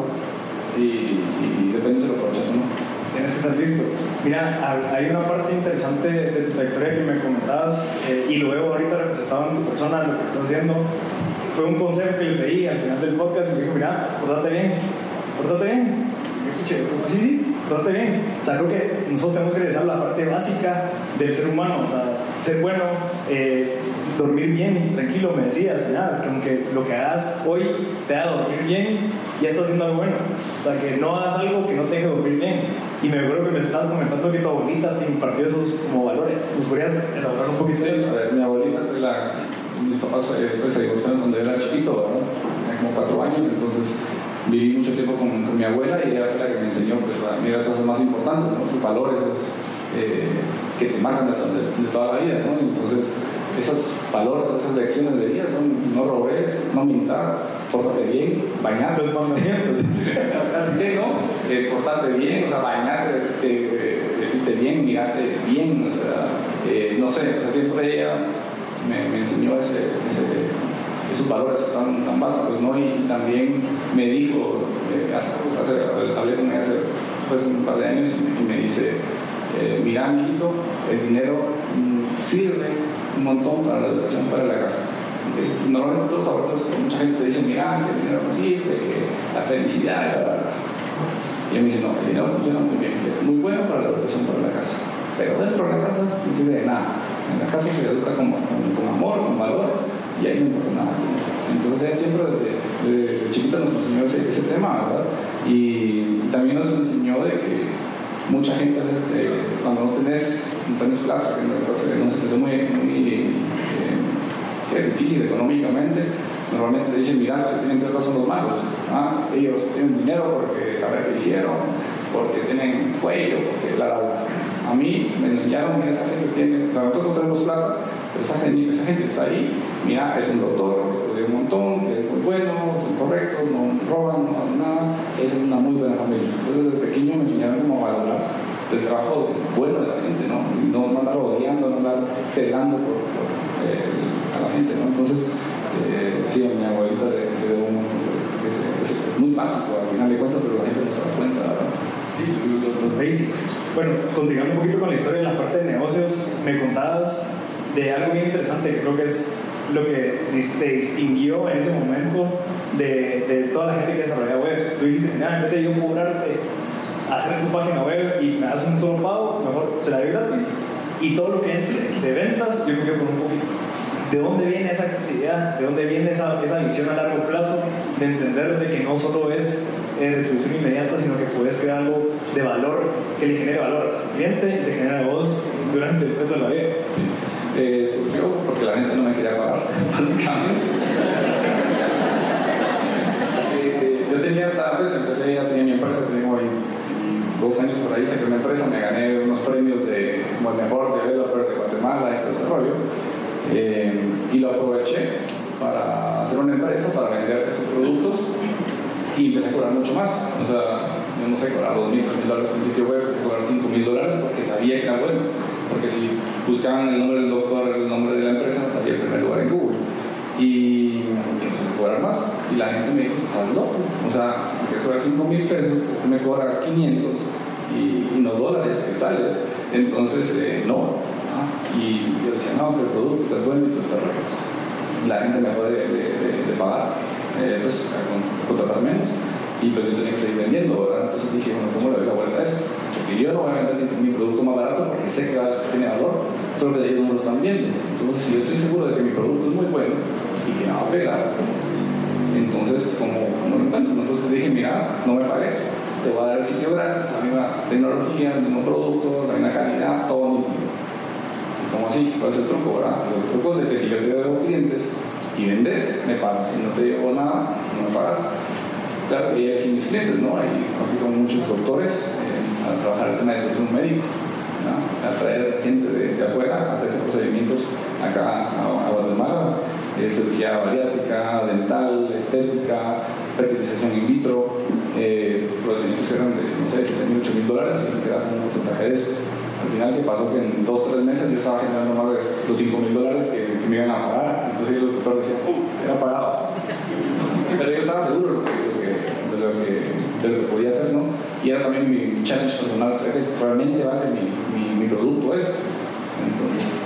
y, depende si lo aprovechas o no tienes que estar listo. Mira, hay una parte interesante de tu trayectoria que me comentabas eh, y veo ahorita representado en tu persona, lo que estás haciendo. Fue un consejo que le pedí al final del podcast y me dijo, mira, pórtate bien, pórtate bien. Yo escuché, así, sí, pórtate bien. O sea, creo que nosotros tenemos que revisar la parte básica del ser humano, o sea, ser bueno, eh, dormir bien, tranquilo, me decías, nada, que aunque lo que hagas hoy te haga dormir bien, ya estás haciendo algo bueno. O sea, que no hagas algo que no te deje dormir bien. Y me acuerdo que me estabas comentando que tu abuelita te impartió esos como valores. ¿Nos podrías elaborar un poquito de eso? A ver, mi abuelita, la, mis papás eh, pues, se divorciaron cuando yo era chiquito, ¿verdad? Tenía como cuatro años, entonces viví mucho tiempo con, con, mi abuela y ella fue la que me enseñó pues, la, las cosas más importantes, ¿no? sus valores eh, que te marcan de, de, de, toda la vida. ¿no? Entonces, esos valores, esas lecciones de vida son no robes, no mintas, pórtate bien, bañarte los mandamientos. Así que, ¿no? Eh, portarte bien, o sea, bañarte, este, vestirte bien, mirarte bien, o sea, eh, no sé, o sea, siempre ella me, me enseñó ese, ese, esos valores tan, básicos, ¿no? Y también me dijo, eh, hace, hace, hablé con ella hace pues, un par de años y me dice, eh, mira, mijito, el dinero mm, sirve un montón para la educación, para la casa. Eh, normalmente todos los abortos, mucha gente te dice, mira, que el dinero no sirve, que la felicidad, la, la, y a mí dice, no, el dinero funciona muy bien, es muy bueno para la educación, para la casa. Pero dentro de la casa no sirve de nada. En la casa se educa con, con, amor, con valores, y ahí no importa nada. Entonces siempre desde, desde chiquita nos enseñó ese, tema, ¿verdad? Y también nos enseñó de que mucha gente eh, cuando no tenés, no tenés plata, que no estás en una situación muy, muy eh, difícil económicamente, normalmente te dicen, mira, que tienen plata son los malos. ¿ah? Ellos tienen dinero porque saben qué hicieron, porque tienen cuello, porque la, a mí me enseñaron que esa gente tiene, o sea, nosotros no tenemos plata, pero esa gente, esa gente está ahí, mira, es un doctor, estudió un montón, que es muy bueno, son correctos, no roban, no hacen nada, es una muy buena familia. Entonces desde pequeño me enseñaron cómo valorar el trabajo bueno de la gente, ¿no? No, no andar rodeando, no andar celando por, eh, a la gente, ¿no? Entonces, eh, sí, a mi abuelita le, le un montón, es, es, muy básico al final de cuentas, pero la gente no se da cuenta, ¿verdad? Sí, los, los basics. Bueno, continuando un poquito con la historia en la parte de negocios, me contabas de algo bien interesante que creo que es lo que te distinguió en ese momento de, de toda la gente que desarrolla web. Tú dijiste, mira, en vez de yo cobrarte, hacer tu página web y me das un solo pago, mejor te la doy gratis. Y todo lo que entre de ventas, yo me quedo con un poquito. ¿De dónde viene esa actividad? ¿De dónde viene esa, esa visión a largo plazo? De entender de que no solo es eh, retribución inmediata, sino que puedes crear algo de valor que le genere valor a tu cliente y te genera a vos durante el resto de la vida. Sí. Eh, surgió porque la gente no me quería pagar, básicamente. Eh, yo tenía hasta, pues empecé, ya tenía mi empresa, tengo 22 años por ahí, saqué una empresa, me gané unos premios de como el mejor developer de Guatemala y todo este rollo. Eh, y lo aproveché para hacer una empresa, para vender esos productos y empecé a cobrar mucho más. O sea, yo no sé, cobrar 2.000, 3.000 dólares por un sitio web, empecé a cobrar 5.000 dólares porque sabía que era bueno. Porque si buscaban el nombre del doctor, el nombre de la empresa, salía el primer lugar en Google. Y empecé a cobrar más. Y la gente me dijo, estás loco. O sea, quieres cobrar 5.000 pesos, este me cobra 500 y, y no dólares, quetzales. Entonces, eh, no. Y yo decía, no, pero el producto es bueno y todo está rollo. La gente me puede de, de, de pagar, eh, pues contratar menos. Y pues yo tenía que seguir vendiendo, ¿verdad? Entonces dije, bueno, ¿cómo le doy la vuelta a esto? Porque yo no voy a vender mi producto más barato porque sé que tiene valor, solo que ellos no lo están viendo. Entonces, si yo estoy seguro de que mi producto es muy bueno y que va a pegar, entonces, como no lo encuentro? Entonces dije, mira, no me pagues, te voy a dar el sitio gratis, la misma tecnología, el mismo producto, la misma calidad, todo nítido. ¿Cómo así? ¿Cuál es el truco, verdad? El truco de que si yo te debo clientes y vendes, me pagas. Si no te llevo nada, no me pagas. Claro, y aquí mis clientes, ¿no? Ahí confío con muchos doctores eh, a trabajar el tema de turismo médico, ¿no? a traer gente de, de afuera a hacer esos procedimientos acá a, Guatemala, eh, cirugía bariátrica, dental, estética, fertilización in vitro, eh, procedimientos que eran de, no sé, 7 mil, 8 mil dólares y me quedaba un porcentaje de eso. Al final, ¿qué pasó? Que en dos, tres meses yo estaba generando más de los 5 mil dólares que, que, me iban a pagar. Entonces los doctores decían, ¡uh! Era pagado. Pero yo estaba seguro de lo que, de lo que, de lo que podía hacer, ¿no? Y era también mi challenge personal, realmente vale mi, mi, mi producto esto. Entonces.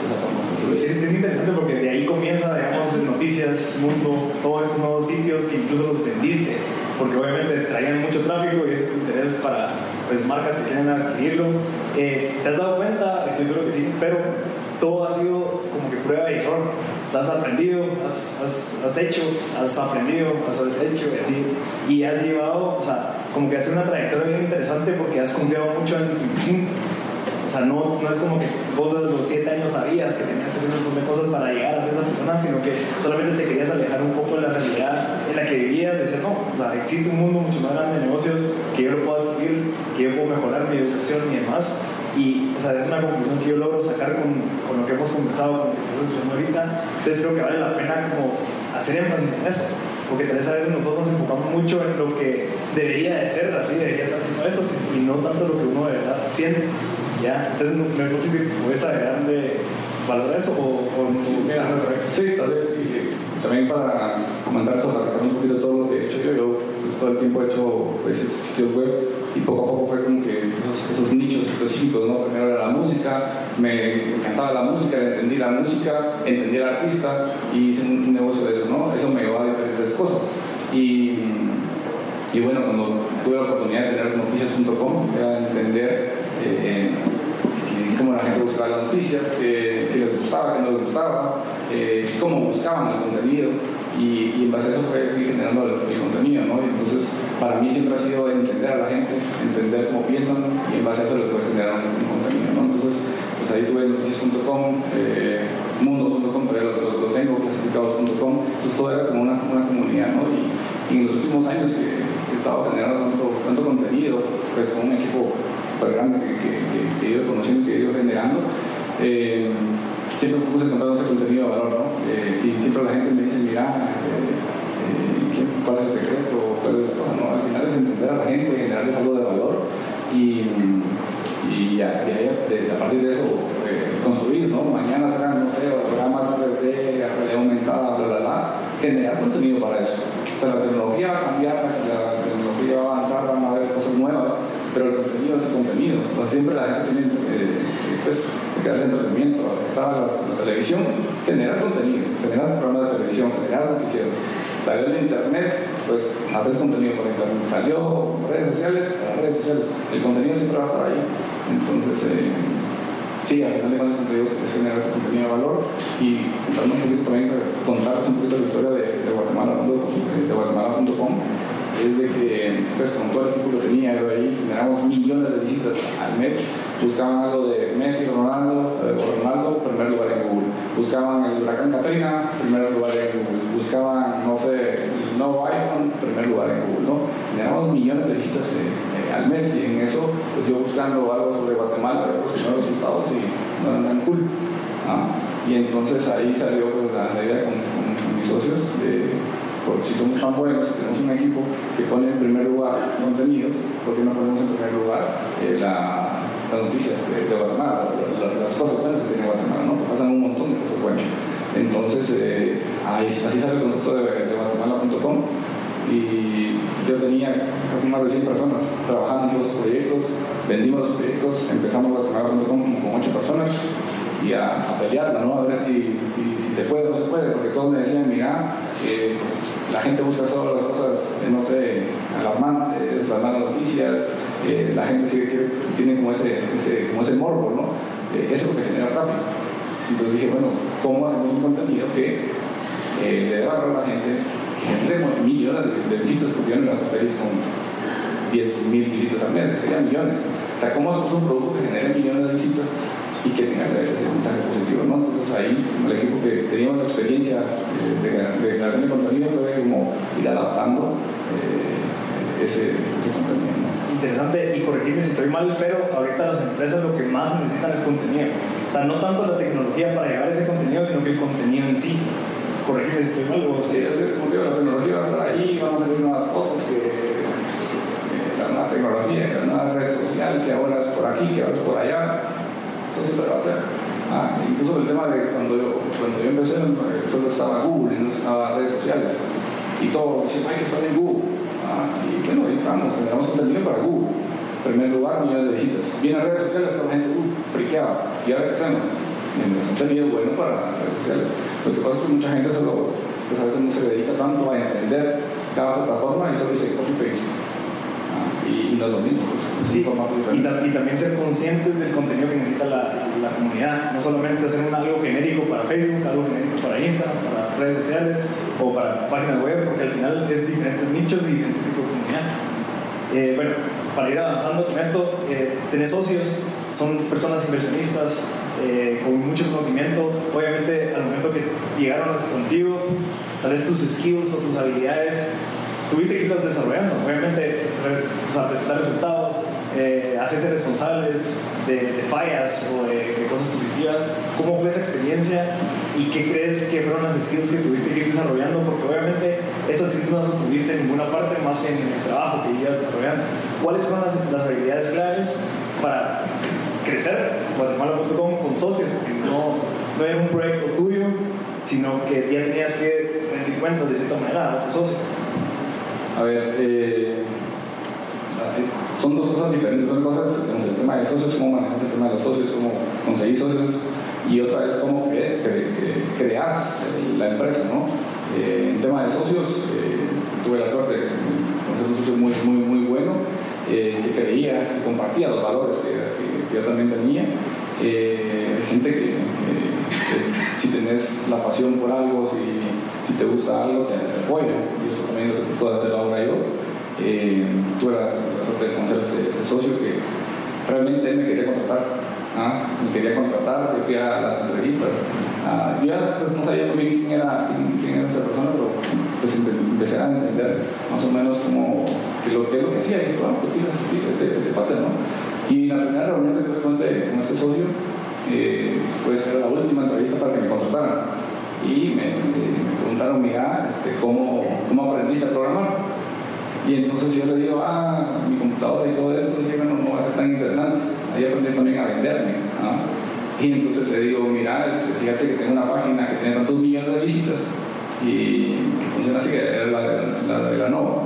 Es, es, interesante porque de ahí comienza, digamos, noticias, mundo, todos estos nuevos sitios que incluso los vendiste, porque obviamente traían mucho tráfico y es interés para pues, marcas que quieren adquirirlo. Eh, ¿Te has dado cuenta? Estoy seguro que sí, pero todo ha sido como que prueba y error. Has aprendido, has, has, has, hecho, has aprendido, has hecho y así. Y has llevado, o sea, como que hace una trayectoria bien interesante porque has confiado mucho en tu instinto. O sea, no, no es como que vos desde los 7 años sabías que tenías que hacer un montón de cosas para llegar esa persona, sino que solamente te querías alejar un poco de la realidad en la que vivías, decir, no, o sea, existe un mundo mucho más grande de negocios que yo lo puedo adquirir, que yo puedo mejorar mi educación y demás. Y, o sea, es una conclusión que yo logro sacar con, con lo que hemos conversado, con lo que estamos escuchando ahorita. Entonces creo que vale la pena como hacer énfasis en eso. Porque tal vez a veces nosotros nos enfocamos mucho en lo que debería de ser, así, debería estar haciendo esto, y no tanto lo que uno de verdad siente. ¿Ya? Entonces, ¿me parece que puedes agregarle Sí, tal vez. Y también para comentar sobre un poquito todo lo que he hecho yo. Yo pues, todo el tiempo he hecho pues, sitios web y poco a poco fue como que esos, nichos específicos, ¿no? Primero era la música, me encantaba la música, entendí la música, entendí al artista y hice un, un negocio de eso, ¿no? Eso me llevó a diferentes cosas. Y, y bueno, cuando tuve la oportunidad de tener noticias.com, era entender eh, cómo la gente buscaba las noticias, qué, les gustaba, qué no les gustaba, eh, cómo buscaban el contenido. Y, y en base a eso fue generando el, contenido, ¿no? Y entonces, para mí siempre ha sido entender a la gente, entender cómo piensan y en base a eso les puedes generar un, contenido, ¿no? Entonces, pues ahí tuve noticias.com, eh, mundo.com, pero lo, lo, tengo, clasificados.com, entonces todo era como una, una comunidad, ¿no? Y, y en los últimos años que, que he estado generando tanto, tanto contenido, pues con un equipo grande que, he ido conociendo, que he ido generando, eh, siempre me puse encontrando ese contenido de valor, ¿no? Eh, y siempre la gente me dice, mira, eh, ¿cuál es el secreto? ¿Cuál es la? No, al final es entender a la gente, generarles algo de valor y, y, a partir de eso eh, construir, ¿no? Mañana sacan, no sé, programas 3D, realidad aumentada, bla, bla, bla, generar contenido para eso. O sea, la tecnología va a cambiar, la tecnología va a avanzar, van a haber cosas nuevas, pero el contenido es el contenido. Siempre la gente tiene eh, pues, que darle entretenimiento. Estaba la, televisión, generas contenido, generas programas de televisión, generas noticieros. Salió en internet, pues haces contenido por internet. Salió redes sociales, para redes sociales. El contenido siempre va a estar ahí. Entonces, eh, sí, al final de cuentas, como digo, es generar ese contenido de valor y contando un poquito también, contarles un poquito la historia de, de Guatemala, de guatemala.com es de que, pues con todo el equipo que tenía yo ahí, generamos millones de visitas al mes. Buscaban algo de Messi, Ronaldo, eh, Ronaldo, primer lugar en Google. Buscaban el huracán Katrina, primer lugar en Google. Buscaban, no sé, el nuevo iPhone, primer lugar en Google, ¿no? Generamos millones de visitas eh, eh, al mes y en eso, pues yo buscando algo sobre Guatemala, los primeros resultados y no eran cool. Y entonces ahí salió pues, la, idea con, con mis socios de porque si somos tan buenos, si tenemos un equipo que pone en primer lugar contenidos, ¿por qué no ponemos en primer lugar eh, la, las noticias de, Guatemala, la, la, las cosas buenas que tiene Guatemala, ¿no? Pasan un montón de cosas buenas. Entonces, eh, ahí, así sale el concepto de, de guatemala.com y yo tenía casi más de 100 personas trabajando en todos los proyectos, vendimos los proyectos, empezamos guatemala.com con 8 personas y a, a, pelearla, ¿no? A ver si, si, se puede o no se puede, porque todos me decían, mira, la gente busca solo las cosas, eh, no sé, alarmantes, las malas noticias, eh, la gente sigue que tiene como ese, ese, como ese morbo, ¿no? Eh, eso que genera tráfico. Entonces dije, bueno, ¿cómo hacemos un contenido que le dé valor a la gente, que genere millones de, visitas, porque yo no a hacer feliz con 10 mil visitas al mes, quería millones. O sea, ¿cómo hacemos un producto que genere millones de visitas y que tenga ese, ese, mensaje positivo, ¿no? Entonces ahí el equipo que teníamos la experiencia de, de, de generación de contenido fue como ir adaptando eh, ese, ese, contenido, ¿no? Interesante, y corregirme si estoy mal, pero ahorita las empresas lo que más necesitan es contenido. O sea, no tanto la tecnología para llevar ese contenido, sino que el contenido en sí. Corregirme si estoy mal. O sí, ese es el motivo, la tecnología va a estar ahí, van a salir nuevas cosas que eh, la nueva tecnología, la nueva red social, que ahora es por aquí, que ahora es por allá ser. Ah, incluso el tema de cuando yo, cuando yo empecé, solo estaba Google y no estaba redes sociales. Y todo, dicen, hay que estar en Google. Ah, y bueno, ahí estamos, generamos contenido para Google. En primer lugar, millones de visitas. Viene a redes sociales, toda la gente, uh, friqueada. Y ahora qué hacemos. Es contenido bueno para redes sociales. Lo que pasa es que mucha gente solo, pues a veces no se dedica tanto a entender cada plataforma y solo dice copy-paste y, y, no es lo mismo. Sí, y, también ser conscientes del contenido que necesita la, la, comunidad, no solamente hacer un, algo genérico para Facebook, algo genérico para Instagram, para redes sociales o para páginas web, porque al final es diferentes nichos y diferentes tipos de comunidad. Eh, bueno, para ir avanzando con esto, eh, tenés socios, son personas inversionistas eh, con mucho conocimiento. Obviamente, al momento que llegaron contigo, tal vez tus skills o tus habilidades tuviste que irlas desarrollando. Obviamente, o sea, presentar resultados, eh, hacerse responsables de, de fallas o de, de, cosas positivas. ¿Cómo fue esa experiencia y qué crees que fueron las skills que tuviste que ir desarrollando? Porque obviamente esas skills no las obtuviste en ninguna parte más que en el trabajo que ibas desarrollando. ¿Cuáles fueron las, las habilidades claves para crecer Guatemala.com con socios? Porque no, no era un proyecto tuyo, sino que ya tenías que rendir cuentas de cierta manera a tus socios. A ver, eh, son dos cosas diferentes. Son cosas, tenemos el tema de socios, cómo manejas el tema de los socios, cómo conseguir socios, y otra es cómo cre cre creas la empresa, ¿no? Eh, en tema de socios, eh, tuve la suerte de conocer un socio muy, muy, muy bueno, eh, que creía, que compartía los valores que, yo también tenía. gente que, si tenés la pasión por algo, si, te gusta algo, te, apoyo. Y eso que puedo hacer ahora yo. Eh, tuve la, de conocer a este, este, socio que realmente me quería contratar. Me quería contratar, yo fui a las entrevistas. Ah, yo pues, no sabía muy bien quién era, quién, era esa persona, pero pues empecé a entender más o menos cómo, qué lo, qué lo que hacía. Y bueno, pues este, este, este ¿no? Y la primera reunión que tuve con este, este socio, eh, pues era la última entrevista para que me contrataran. Y me, preguntaron, mira, este, ¿cómo, ¿cómo aprendiste a programar? Y entonces yo le digo, ah, mi computadora y todo eso, dije, bueno, no va a ser tan interesante. Ahí aprendí también a venderme. Y entonces le digo, mira, este, fíjate que tengo una página que tiene tantos millones de visitas y que funciona así, que era la, la, de la Nova.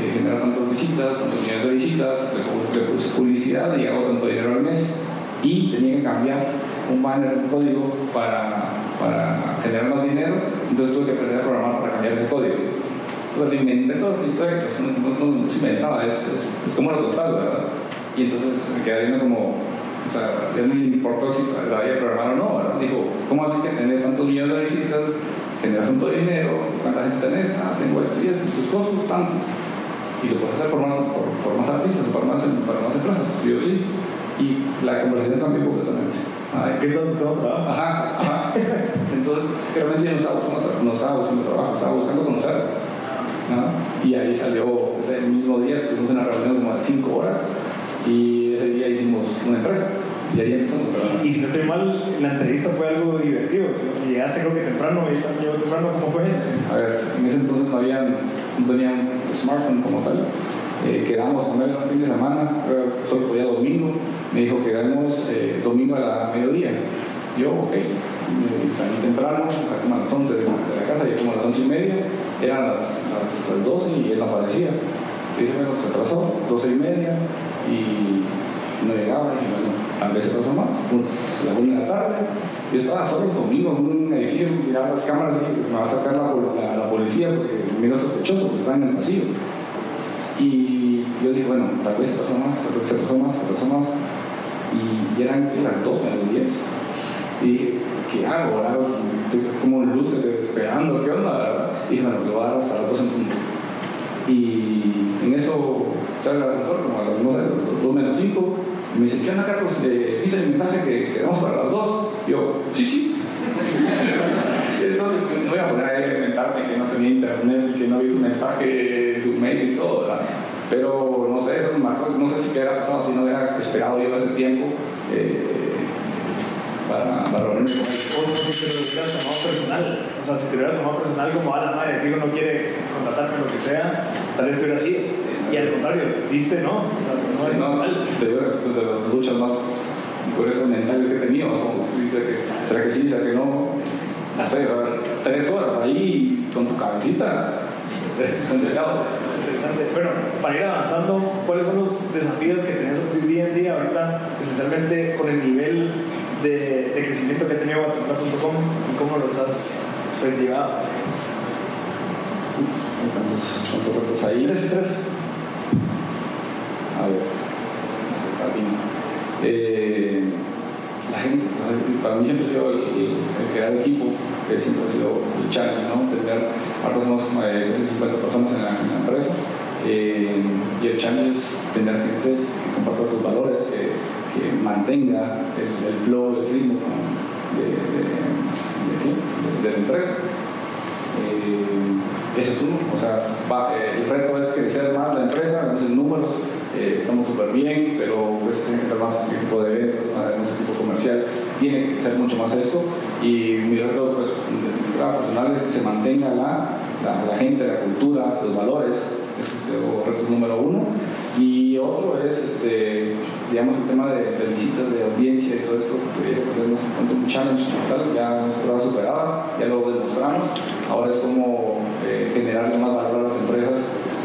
Eh, genera tantas visitas, tantos millones de visitas, le puse publicidad y hago tanto dinero al mes y tenía que cambiar un banner, un código para, para generar más dinero, entonces tuve que aprender a programar para cambiar ese código. Entonces le inventé toda esa historia, que no, no, se inventaba, es, es, como lo total, ¿verdad? Y entonces me quedé viendo como, o sea, ya no le importó si sabía programar o no, ¿verdad? Dijo, ¿cómo así que tenés tantos millones de visitas, generas tanto dinero, cuánta gente tenés? Ah, tengo esto y esto, tus costos, tanto y lo puedes hacer por más, por, más artistas, por más, para más empresas. Yo sí. Y la conversación cambió completamente. ¿Qué estás buscando trabajo? Ajá, ajá. Entonces, realmente yo no estaba buscando, no estaba buscando trabajo, estaba buscando conocer. Y ahí salió, ese mismo día tuvimos una reunión como de 5 horas y ese día hicimos una empresa. Y ahí empezamos Y, si no estoy mal, la entrevista fue algo divertido. llegaste creo que temprano, y llegó temprano, ¿cómo fue? A ver, en ese entonces no habían, no tenían smartphone como tal. Eh, quedamos con él un fin de semana, solo podía domingo. Me dijo quedamos eh, domingo a la mediodía. Yo, ok, salí temprano, como a las 11 de la casa, llegué como a las 11 y media, eran las, las, 12 y él aparecía. Dije, bueno, se atrasó, 12 y media y no llegaba. Dije, bueno, tal vez se atrasó más. la 1 de la tarde, yo estaba solo el domingo en un edificio, miraba las cámaras y me va a sacar la, la, policía porque miro sospechoso, porque estaba en el pasillo. Y yo dije, bueno, tal vez se pasó más, tal vez se pasó más, se pasó más. Y eran las 2 menos 10. Y dije, ¿qué hago? Ahora estoy como luces esperando, ¿qué onda? Y bueno, lo voy a dar hasta las 2 en punto. Y en eso sale el ascensor, como a las, no sé, 2 menos 5. Y me dice, ¿qué onda, Carlos? Eh, ¿Viste el mensaje que quedamos para las 2? Y yo, sí, sí. No voy a poner a inventarme que no tenía internet y que no vi su mensaje, su mail y todo, ¿verdad? Pero no sé, eso me marcó, no sé si qué hubiera pasado si no hubiera esperado yo ese tiempo eh, para, para reunirme con él. O si te lo hubieras tomado personal, o sea, si te lo hubieras tomado personal como, a la madre, que no quiere contratarme lo que sea, tal vez te hubiera sido. Y al contrario, viste, ¿no? O sea, no sí, es no, normal. Te digo, es de las luchas más esos mentales que he tenido, como dice que, será que sí, será que no, no sé, tres horas ahí con tu cabecita, Interesante. Bueno, para ir avanzando, ¿cuáles son los desafíos que tenés día en día ahorita, especialmente con el nivel de, de crecimiento que ha tenido Guatemala.com y cómo los has pues, llevado? ¿Cuántos, cuántos ahí? Tres, tres. A ver, eh, la gente, para mí siempre ha sido el, el, crear equipo, que siempre ha sido el challenge, ¿no? Tener, ahora somos eh, casi 50 personas en la, empresa, eh, y el challenge es tener gente que comparta tus valores, que, que mantenga el, el, flow, el ritmo de, la empresa. Eh, ese es uno, o sea, va, eh, el reto es crecer más la empresa, en números, eh, estamos súper bien, pero pues, tiene que tener más equipo de eventos, más equipo comercial, tiene que ser mucho más esto. Y mi reto pues, de personal es que se mantenga la, gente, la cultura, los valores, es el reto número uno. Y otro es, este, digamos, el tema de, visitas, de audiencia y todo esto, que tenemos un challenge total, ya hemos prueba superada, ya lo demostramos. Ahora es como eh, generar más valor a las empresas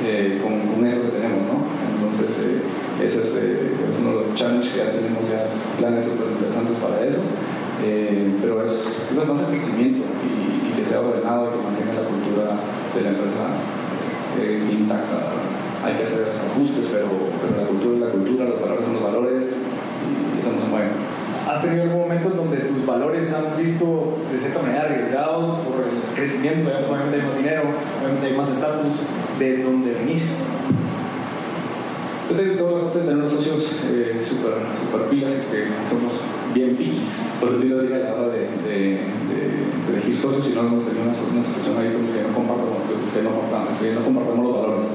eh, con, con, esto que tenemos, ¿no? Entonces, eh, ese eh, es, uno de los challenges que ya tenemos ya planes súper interesantes para eso. Eh, pero es, es más el crecimiento y, que sea ordenado y que mantenga la cultura de la empresa intacta. Hay que hacer ajustes, pero, pero la cultura es la cultura, los valores son los valores y eso no se mueve. ¿Has tenido algún momento en donde tus valores han visto de cierta manera arriesgados por el crecimiento? Digamos, obviamente hay más dinero, obviamente hay más estatus de donde venís. Yo tengo toda la suerte de tener unos socios eh, súper super pilas que somos bien piquis, por decirlo así, a la hora de, de, de, de elegir socios y no hemos tenido una, una situación ahí como que no compartamos, que, no, compartamos, que no compartimos los valores,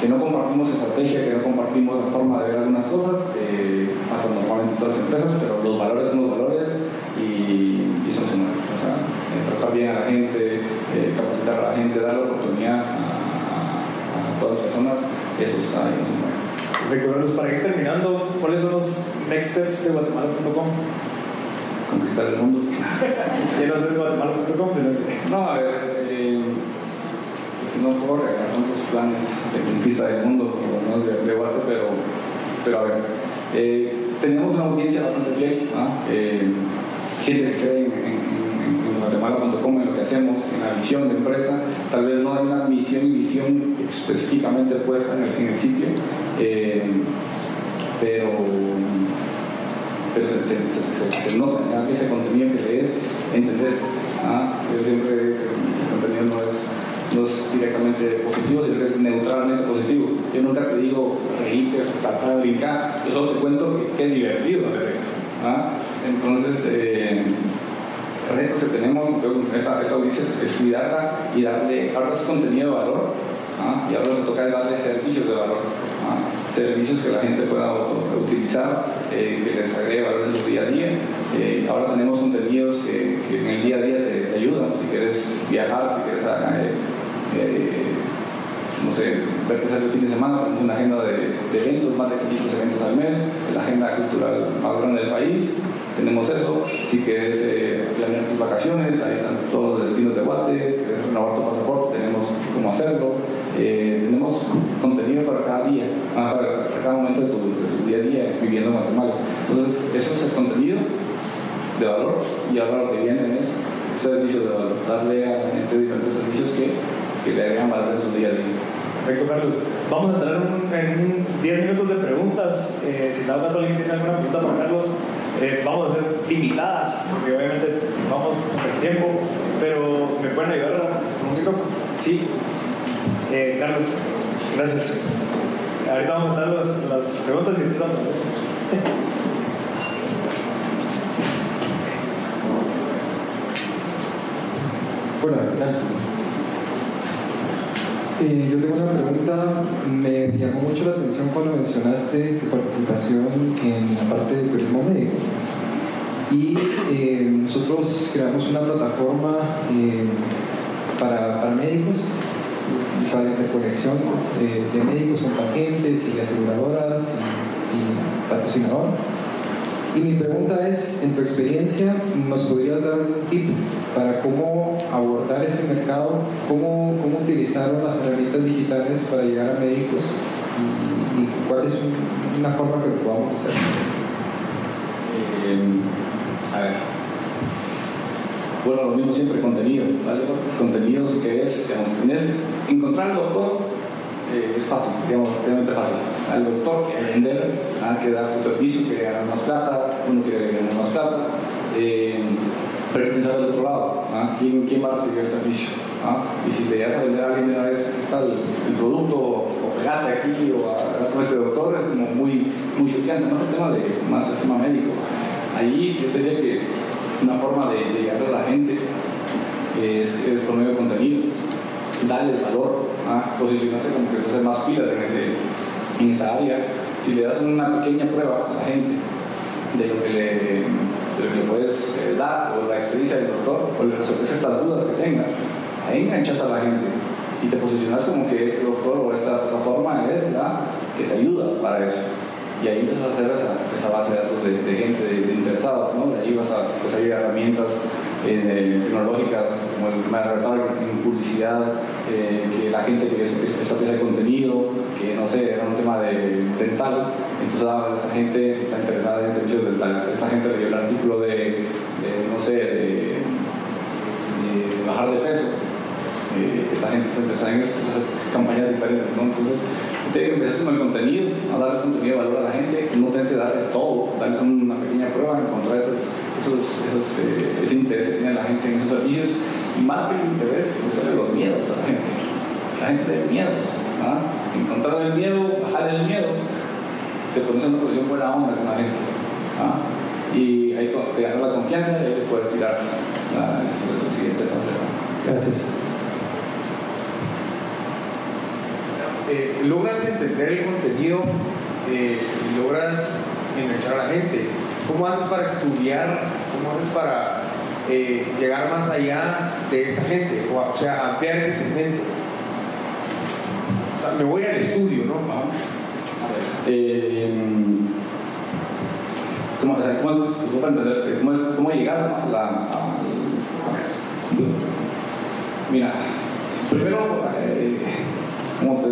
que no compartimos estrategia, que no compartimos la forma de ver algunas cosas, eh, hasta normalmente en todas las empresas, pero los valores son los valores y, y se mueve. O sea, eh, tratar bien a la gente, eh, capacitar a la gente, dar la oportunidad a, todas las personas, eso está ahí, no se mueve. Recordarlos para ir terminando, ¿cuáles son los next steps de guatemala.com? Conquistar el mundo. Ya no es guatemala.com, sino que... No, a ver, no puedo regalar tantos planes de conquista del mundo, menos de, de Guate, pero, pero a ver, eh, tenemos una audiencia bastante fiel, eh, gente que cree en, en, en, guatemala.com, en lo que hacemos, en la visión de empresa, tal vez no hay una misión y visión específicamente puesta en el, en sitio, eh, pero pero se, se, se, se nota ese contenido que lees, entendés. ¿ah? Yo siempre el contenido no es, no directamente positivo, sino que es neutralmente positivo. Yo nunca te digo reíte, saltar, brincar, yo solo te cuento que, es divertido hacer esto. ¿ah? Entonces, eh, retos que tenemos, esta, esta audiencia es cuidarla y darle, ahora es contenido de valor, ¿ah? y ahora lo toca darle servicios de valor. ¿ah? servicios que la gente pueda utilizar, eh, que les agregue valor en su día a día. Eh, ahora tenemos contenidos que, que, en el día a día te, te ayudan, si quieres viajar, si quieres eh, no sé, verte hacer el fin de semana, tenemos una agenda de, eventos, más de 500 eventos al mes, la agenda cultural más grande del país, tenemos eso, si quieres eh, planear tus vacaciones, ahí están todos los destinos de Guate, quieres renovar tu pasaporte, tenemos cómo hacerlo, eh, tenemos contenido para cada día, ah, para, cada momento de tu, de tu, día a día viviendo en Guatemala. Entonces, eso es el contenido de valor y ahora lo que viene es servicios de valor, darle a la gente diferentes servicios que, que le agregan valor en su día a día. Perfecto, Carlos. Vamos a entrar en 10 minutos de preguntas. Eh, si dado caso alguien tiene alguna pregunta para Carlos, eh, vamos a hacer limitadas, porque obviamente vamos con el tiempo, pero ¿me pueden ayudar un poquito? Sí. Eh, Carlos, gracias. Ahorita vamos a entrar las, las preguntas y empezamos. Hola, ¿qué tal? Eh, yo tengo una pregunta, me llamó mucho la atención cuando mencionaste tu participación en la parte de turismo médico. Y eh, nosotros creamos una plataforma eh, para, para, médicos, para interconexión de médicos con pacientes y aseguradoras y, y patrocinadoras. Y mi pregunta es, en tu experiencia, ¿nos podrías dar un tip para cómo abordar ese mercado? ¿Cómo, cómo utilizaron las herramientas digitales para llegar a médicos? ¿Y, cuál es un, una forma que lo podamos hacer? Eh, a ver. Bueno, lo mismo siempre, contenido. ¿vale? Contenidos que es, digamos, tenés, encontrar doctor eh, es fácil, digamos, realmente fácil. Al doctor que vender, ¿ah? que dar su servicio, que ganar más plata, uno quiere ganar más plata, eh, pero hay que pensar del otro lado, ¿ah? ¿Quién, ¿Quién, va a recibir el servicio? ¿ah? Y si le das a vender a alguien de una vez, está el, el producto, o pegate aquí, o a, a este doctor, es como muy, muy choqueante, más el tema, de, más el tema médico. Ahí yo te diría que una forma de, de a la gente es, es por medio de contenido darle el valor, ¿ah? posicionarte como que hacer más pilas en, ese, en esa área. Si le das una pequeña prueba a la gente de lo que le, de lo que puedes eh, dar, o la experiencia del doctor, o le resuelves ciertas dudas que tenga, ahí enganchas a la gente y te posicionas como que este doctor o esta plataforma es la que te ayuda para eso. Y ahí empiezas a hacer esa, esa base de datos de, gente, de, interesados, ¿no? Ahí vas a conseguir herramientas eh, tecnológicas como el tema de retargeting, publicidad, que la gente que es esta pieza de contenido, que no sé, era un tema de dental, entonces ah, esta gente está interesada en servicios dentales, esta gente leyó el artículo de, no sé, de, bajar de peso, eh, esta gente está interesada en eso, esas campañas diferentes, ¿no? Entonces, que empezar con el contenido, a darles contenido de valor a la gente, no tienes que darles todo, darles una pequeña prueba, encontrar esos, esos, esos eh, ese interés que tiene la gente en esos servicios, más que el interés, los miedos a la gente. La gente tiene miedos, ¿ah? encontrar el miedo, bajar el miedo, te pones en una posición buena onda con la gente. ¿ah? Y ahí te ganas la confianza y ahí puedes tirar el siguiente paso. Gracias. Eh, logras entender el contenido eh, y logras enganchar a la gente. ¿Cómo haces para estudiar? ¿Cómo haces para eh, llegar más allá de esta gente? O, sea, ampliar ese segmento. O me voy al estudio, ¿no? Vamos. Eh, ¿cómo, o sea, ¿cómo, es, ¿Cómo llegas más a la... A, a, mira, primero, eh, como te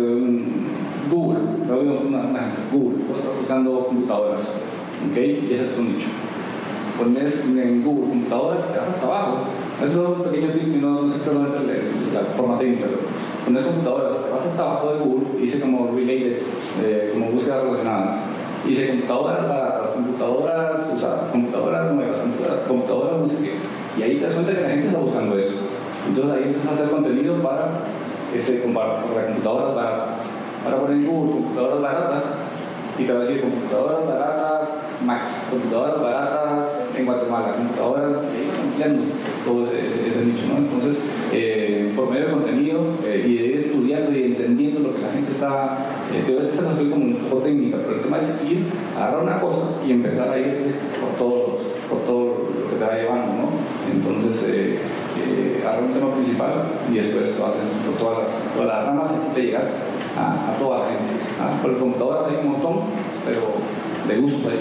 Google, te doy una, Google, vos estás buscando computadoras, ¿ok? Y ese es tu nicho. Pones en Google computadoras te vas hasta abajo. Eso es un pequeño tip y no, no sé exactamente la, la forma técnica, pero pones computadoras, te vas hasta abajo de Google y dice como related, eh, como búsquedas relacionadas. Y dice computadoras baratas, computadoras usadas, computadoras nuevas, computadoras, computadoras no sé qué. Y ahí te das cuenta que la gente está buscando eso. Entonces ahí empiezas a hacer contenido para, ese, computadoras baratas. Para poner en Google computadoras baratas y te va a decir computadoras baratas Mac, computadoras baratas en Guatemala, computadoras, ampliando todo ese, ese, ese, nicho, ¿no? Entonces, eh, por medio de contenido eh, y de estudiando y entendiendo lo que la gente está, eh, esta no soy como un poco técnica, pero el tema es ir, agarrar una cosa y empezar a ir por, todos, por todo lo que te va llevando, ¿no? Entonces, eh, agarrar un tema principal y después por todas las, todas las ramas y así te llegas a, a toda la gente. ¿ah? Porque computadoras hay un montón, pero de gusto ahí.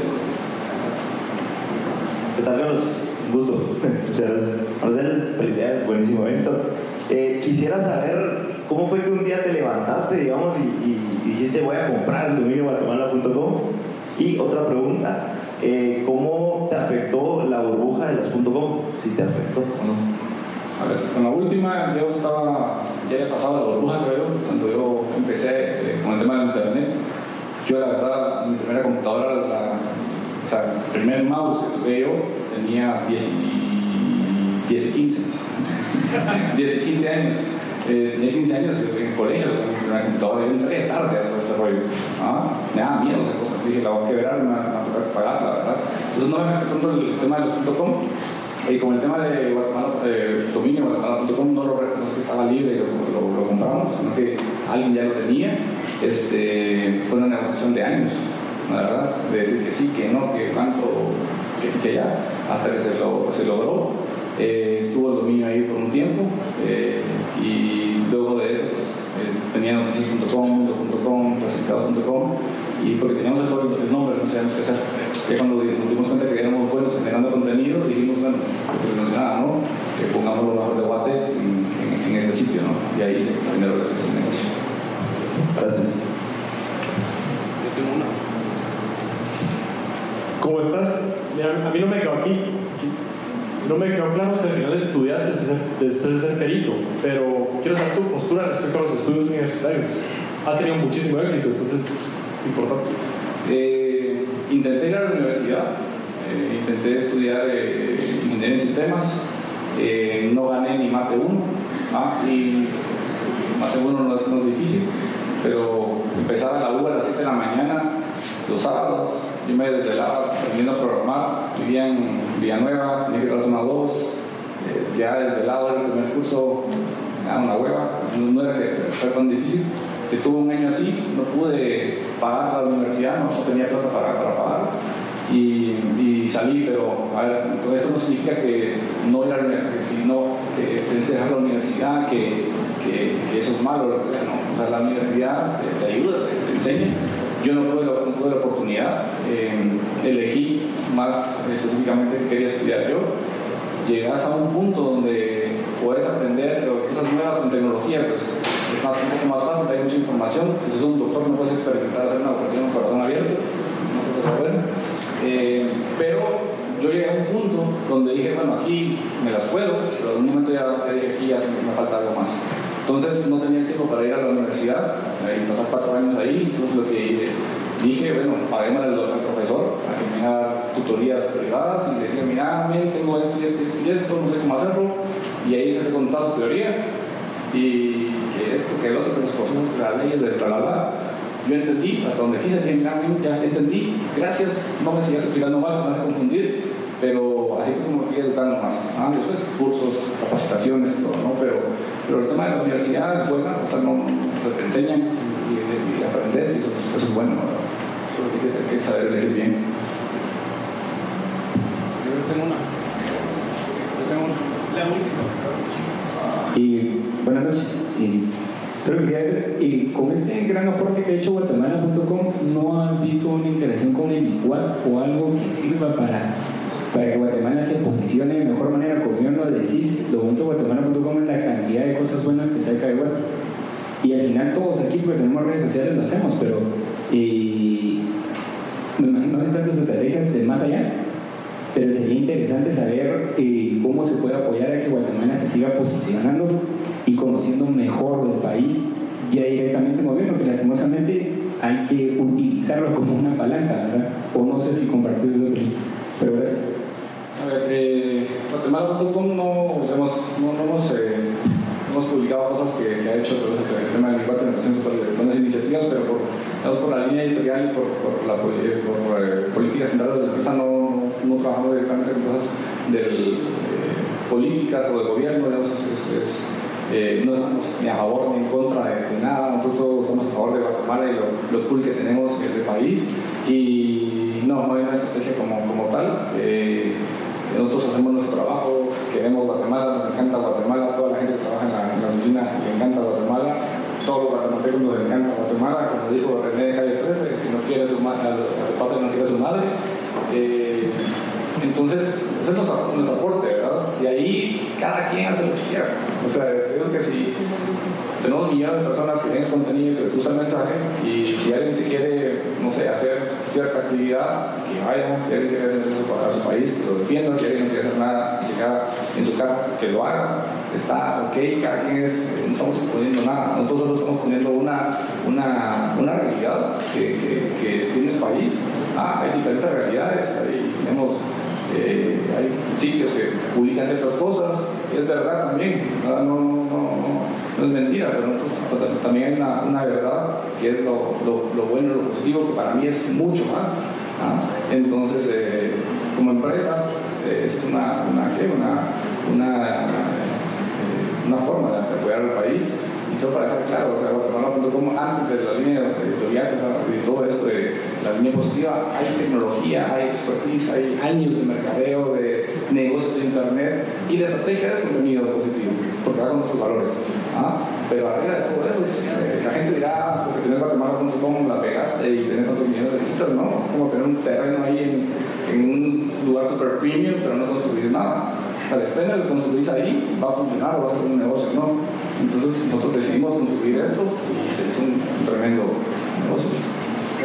¿Qué tal, Carlos? Un gusto. Muchas gracias. Marcel, felicidades, buenísimo evento. Eh, quisiera saber cómo fue que un día te levantaste, digamos, y, dijiste voy a comprar el dominio guatemala.com. Y otra pregunta, eh, ¿cómo te afectó la burbuja de las .com? Si te afectó o no. A ver, con la última yo estaba, ya había pasado la burbuja, creo, cuando yo empecé eh, con el tema del internet. Yo, la verdad, mi primera computadora, la, o sea, el primer mouse que tuve yo tenía 10 y, 10 y 15. 10 y 15 años. Eh, tenía 15 años en el colegio mi primera computadora. Yo entré tarde a todo este rollo. ¿Ah? Me daba miedo esa cosa. Dije, la voy a quebrar, me va a tocar pagar, la verdad. Entonces no me tanto el tema de los .com. Y con el tema de Guatemala, eh, dominio guatemala.com, no, no es que estaba libre y lo, lo, lo, compramos, sino que alguien ya lo tenía. Este, fue una negociación de años, la verdad, de decir que sí, que no, que cuánto, que, que ya, hasta que se, lo, se logró. Eh, estuvo el dominio ahí por un tiempo eh, y luego de eso pues, tenía noticias.com, mundo.com, clasificados.com y porque teníamos el, el nombre, no sabíamos qué hacer. Ya cuando nos dimos cuenta que éramos buenos generando contenido, dijimos, bueno, que mencionaba, ¿no? Que pongamos lo mejor de Guate en, en, en, este sitio, ¿no? Y ahí se generó el negocio. Gracias. Yo tengo una. ¿Cómo estás? A mí no me quedó aquí. No me quedó claro si al final estudiaste después de ser perito, pero quiero saber tu postura respecto a los estudios universitarios. Has tenido muchísimo éxito, entonces es importante. Eh, intenté ir a la universidad, eh, intenté estudiar eh, ingeniería en sistemas, eh, no gané ni mate 1, ¿ah? y mate 1 no es, no es difícil, pero empezaba la U a las 7 de la mañana, los sábados, yo me desvelaba aprendiendo a programar, vivía en Villanueva, ir a la zona 2, ya desvelado el primer curso, daba una hueva, no, era que fue tan difícil. Estuve un año así, no pude pagar la universidad, no, tenía plata para, para pagar. Y, y, salí, pero a esto no significa que no ir a la universidad, sino que tienes que dejar la universidad, que, que, eso es malo, o sea, no, o sea la universidad te, ayuda, te, enseña. Yo no tuve la, oportunidad, eh, elegí más específicamente que quería estudiar yo. Llegas a un punto donde puedes aprender cosas nuevas en tecnología, pues es un poco más fácil, hay mucha información. Si sos un doctor, no puedes experimentar hacer una operación con corazón abierto, no se puede saber. Eh, pero yo llegué a un punto donde dije, bueno, aquí me las puedo, pero en un momento ya dije, aquí ya me falta algo más. Entonces no tenía tiempo para ir a la universidad, y pasar cuatro años ahí, entonces lo que dije, bueno, paguémosle al, profesor a que me haga tutorías privadas y decía, mira, bien, tengo esto y esto y esto y esto, no sé cómo hacerlo, y ahí se le contaba su teoría, y que esto, que el otro, que los procesos, que las leyes, de bla, bla, bla. Yo entendí, hasta donde quise, dije, mira, ya entendí, gracias, no me sigas explicando más, me vas confundir, pero así como me quieres dando más. Ah, después cursos, capacitaciones y todo, ¿no? Pero, pero el tema de la universidad es bueno, o sea, no, o sea, te enseñan y, aprendes y eso, eso es bueno, ¿no? Solo que hay que saber leer bien. Yo tengo una. Yo tengo una. La última. Y buenas noches. Y solo quería ver, y con este gran aporte que ha hecho Guatemala.com, ¿no has visto una interacción con el ICUAT o algo que sirva para, para que Guatemala se posicione de mejor manera? Como bien lo decís, lo bonito Guatemala.com es la cantidad de cosas buenas que saca de Guatemala. Y al final todos aquí, porque tenemos redes sociales, lo hacemos, pero y, me imagino que están sus estrategias de más allá pero sería interesante saber eh, cómo se puede apoyar a que Guatemala se siga posicionando y conociendo mejor del país ya directamente en gobierno, que lastimosamente hay que utilizarlo como una palanca, ¿verdad? O no sé si compartir eso, pero gracias. A ver, eh, Guatemala.com no, digamos, no, hemos, eh, hemos publicado cosas que, ha hecho el tema del lenguaje en relación con buenas iniciativas, pero por, digamos, por la línea editorial y por, por, la, eh, política central de la empresa no, no trabajamos directamente en cosas del, eh, políticas o de gobierno, digamos, eh, no estamos ni a favor ni en contra de, nada, nosotros todos estamos a favor de Guatemala y lo, lo cool que tenemos en el país y no, no hay una estrategia como, como tal. Eh, nosotros hacemos nuestro trabajo, queremos Guatemala, nos encanta Guatemala, toda la gente que trabaja en la, oficina le encanta Guatemala, todos los guatemaltecos nos encanta Guatemala, como dijo René de Calle 13, que no quiere a su, ma- a su, a su patria no quiere a su madre. Eh, entonces, ese es nuestro, nuestro aporte, ¿verdad? Y ahí cada quien hace lo que quiera. O sea, creo que si tenemos millones de personas que ven contenido y que les gusta mensaje, y si alguien se quiere, no sé, hacer cierta actividad, que vaya, si alguien quiere defender a su país, que lo defienda, si alguien quiere hacer nada, que se queda en su casa, que lo haga, está ok, cada quien es, no estamos imponiendo nada, nosotros solo estamos poniendo una, una, una realidad que, que, tiene el país. Ah, hay diferentes realidades, hay, tenemos hay sitios que publican ciertas cosas, y es verdad también, ¿verdad? No, no, no, es mentira, pero tam- también hay una, verdad que es lo, lo, lo bueno, lo positivo, que para mí es mucho más. ¿ah? Entonces, eh, como empresa, eh, es una, una, ¿qué? una, eh, una forma de apoyar al país. Y solo para dejar claro, o sea, Guatemala.com antes de la línea editorial, de todo esto de la línea positiva, hay tecnología, hay expertise, hay años de mercadeo, de negocios de internet y de estrategia es contenido positivo, porque va con nuestros valores. ¿ah? Pero arriba de todo eso, es, eh, la gente dirá, "Ah, porque tienes Guatemala.com la pegaste y tenés tantos millones de visitas, no, es como tener un terreno ahí en, en un lugar super premium, pero no construís nada. O sea, depende de lo que construís ahí, va a funcionar o va a ser un negocio, ¿no? Entonces nosotros decidimos construir esto y se hizo un tremendo negocio.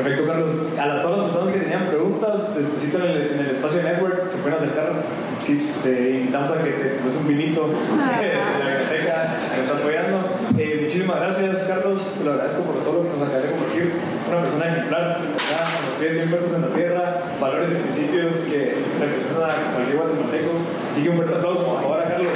Perfecto, Carlos. A la- todas las personas que tenían preguntas, después en el, en el espacio network se pueden acercar. Sí, te invitamos a que te tomes un vinito de la biblioteca que nos está apoyando. Eh, muchísimas gracias, Carlos. Lo agradezco por todo lo que nos acabas de compartir. Una persona ejemplar, con los pies bien puestos en la tierra, valores y principios que representan a cualquier guatemalteco. Así que un fuerte aplauso, por favor, a Carlos.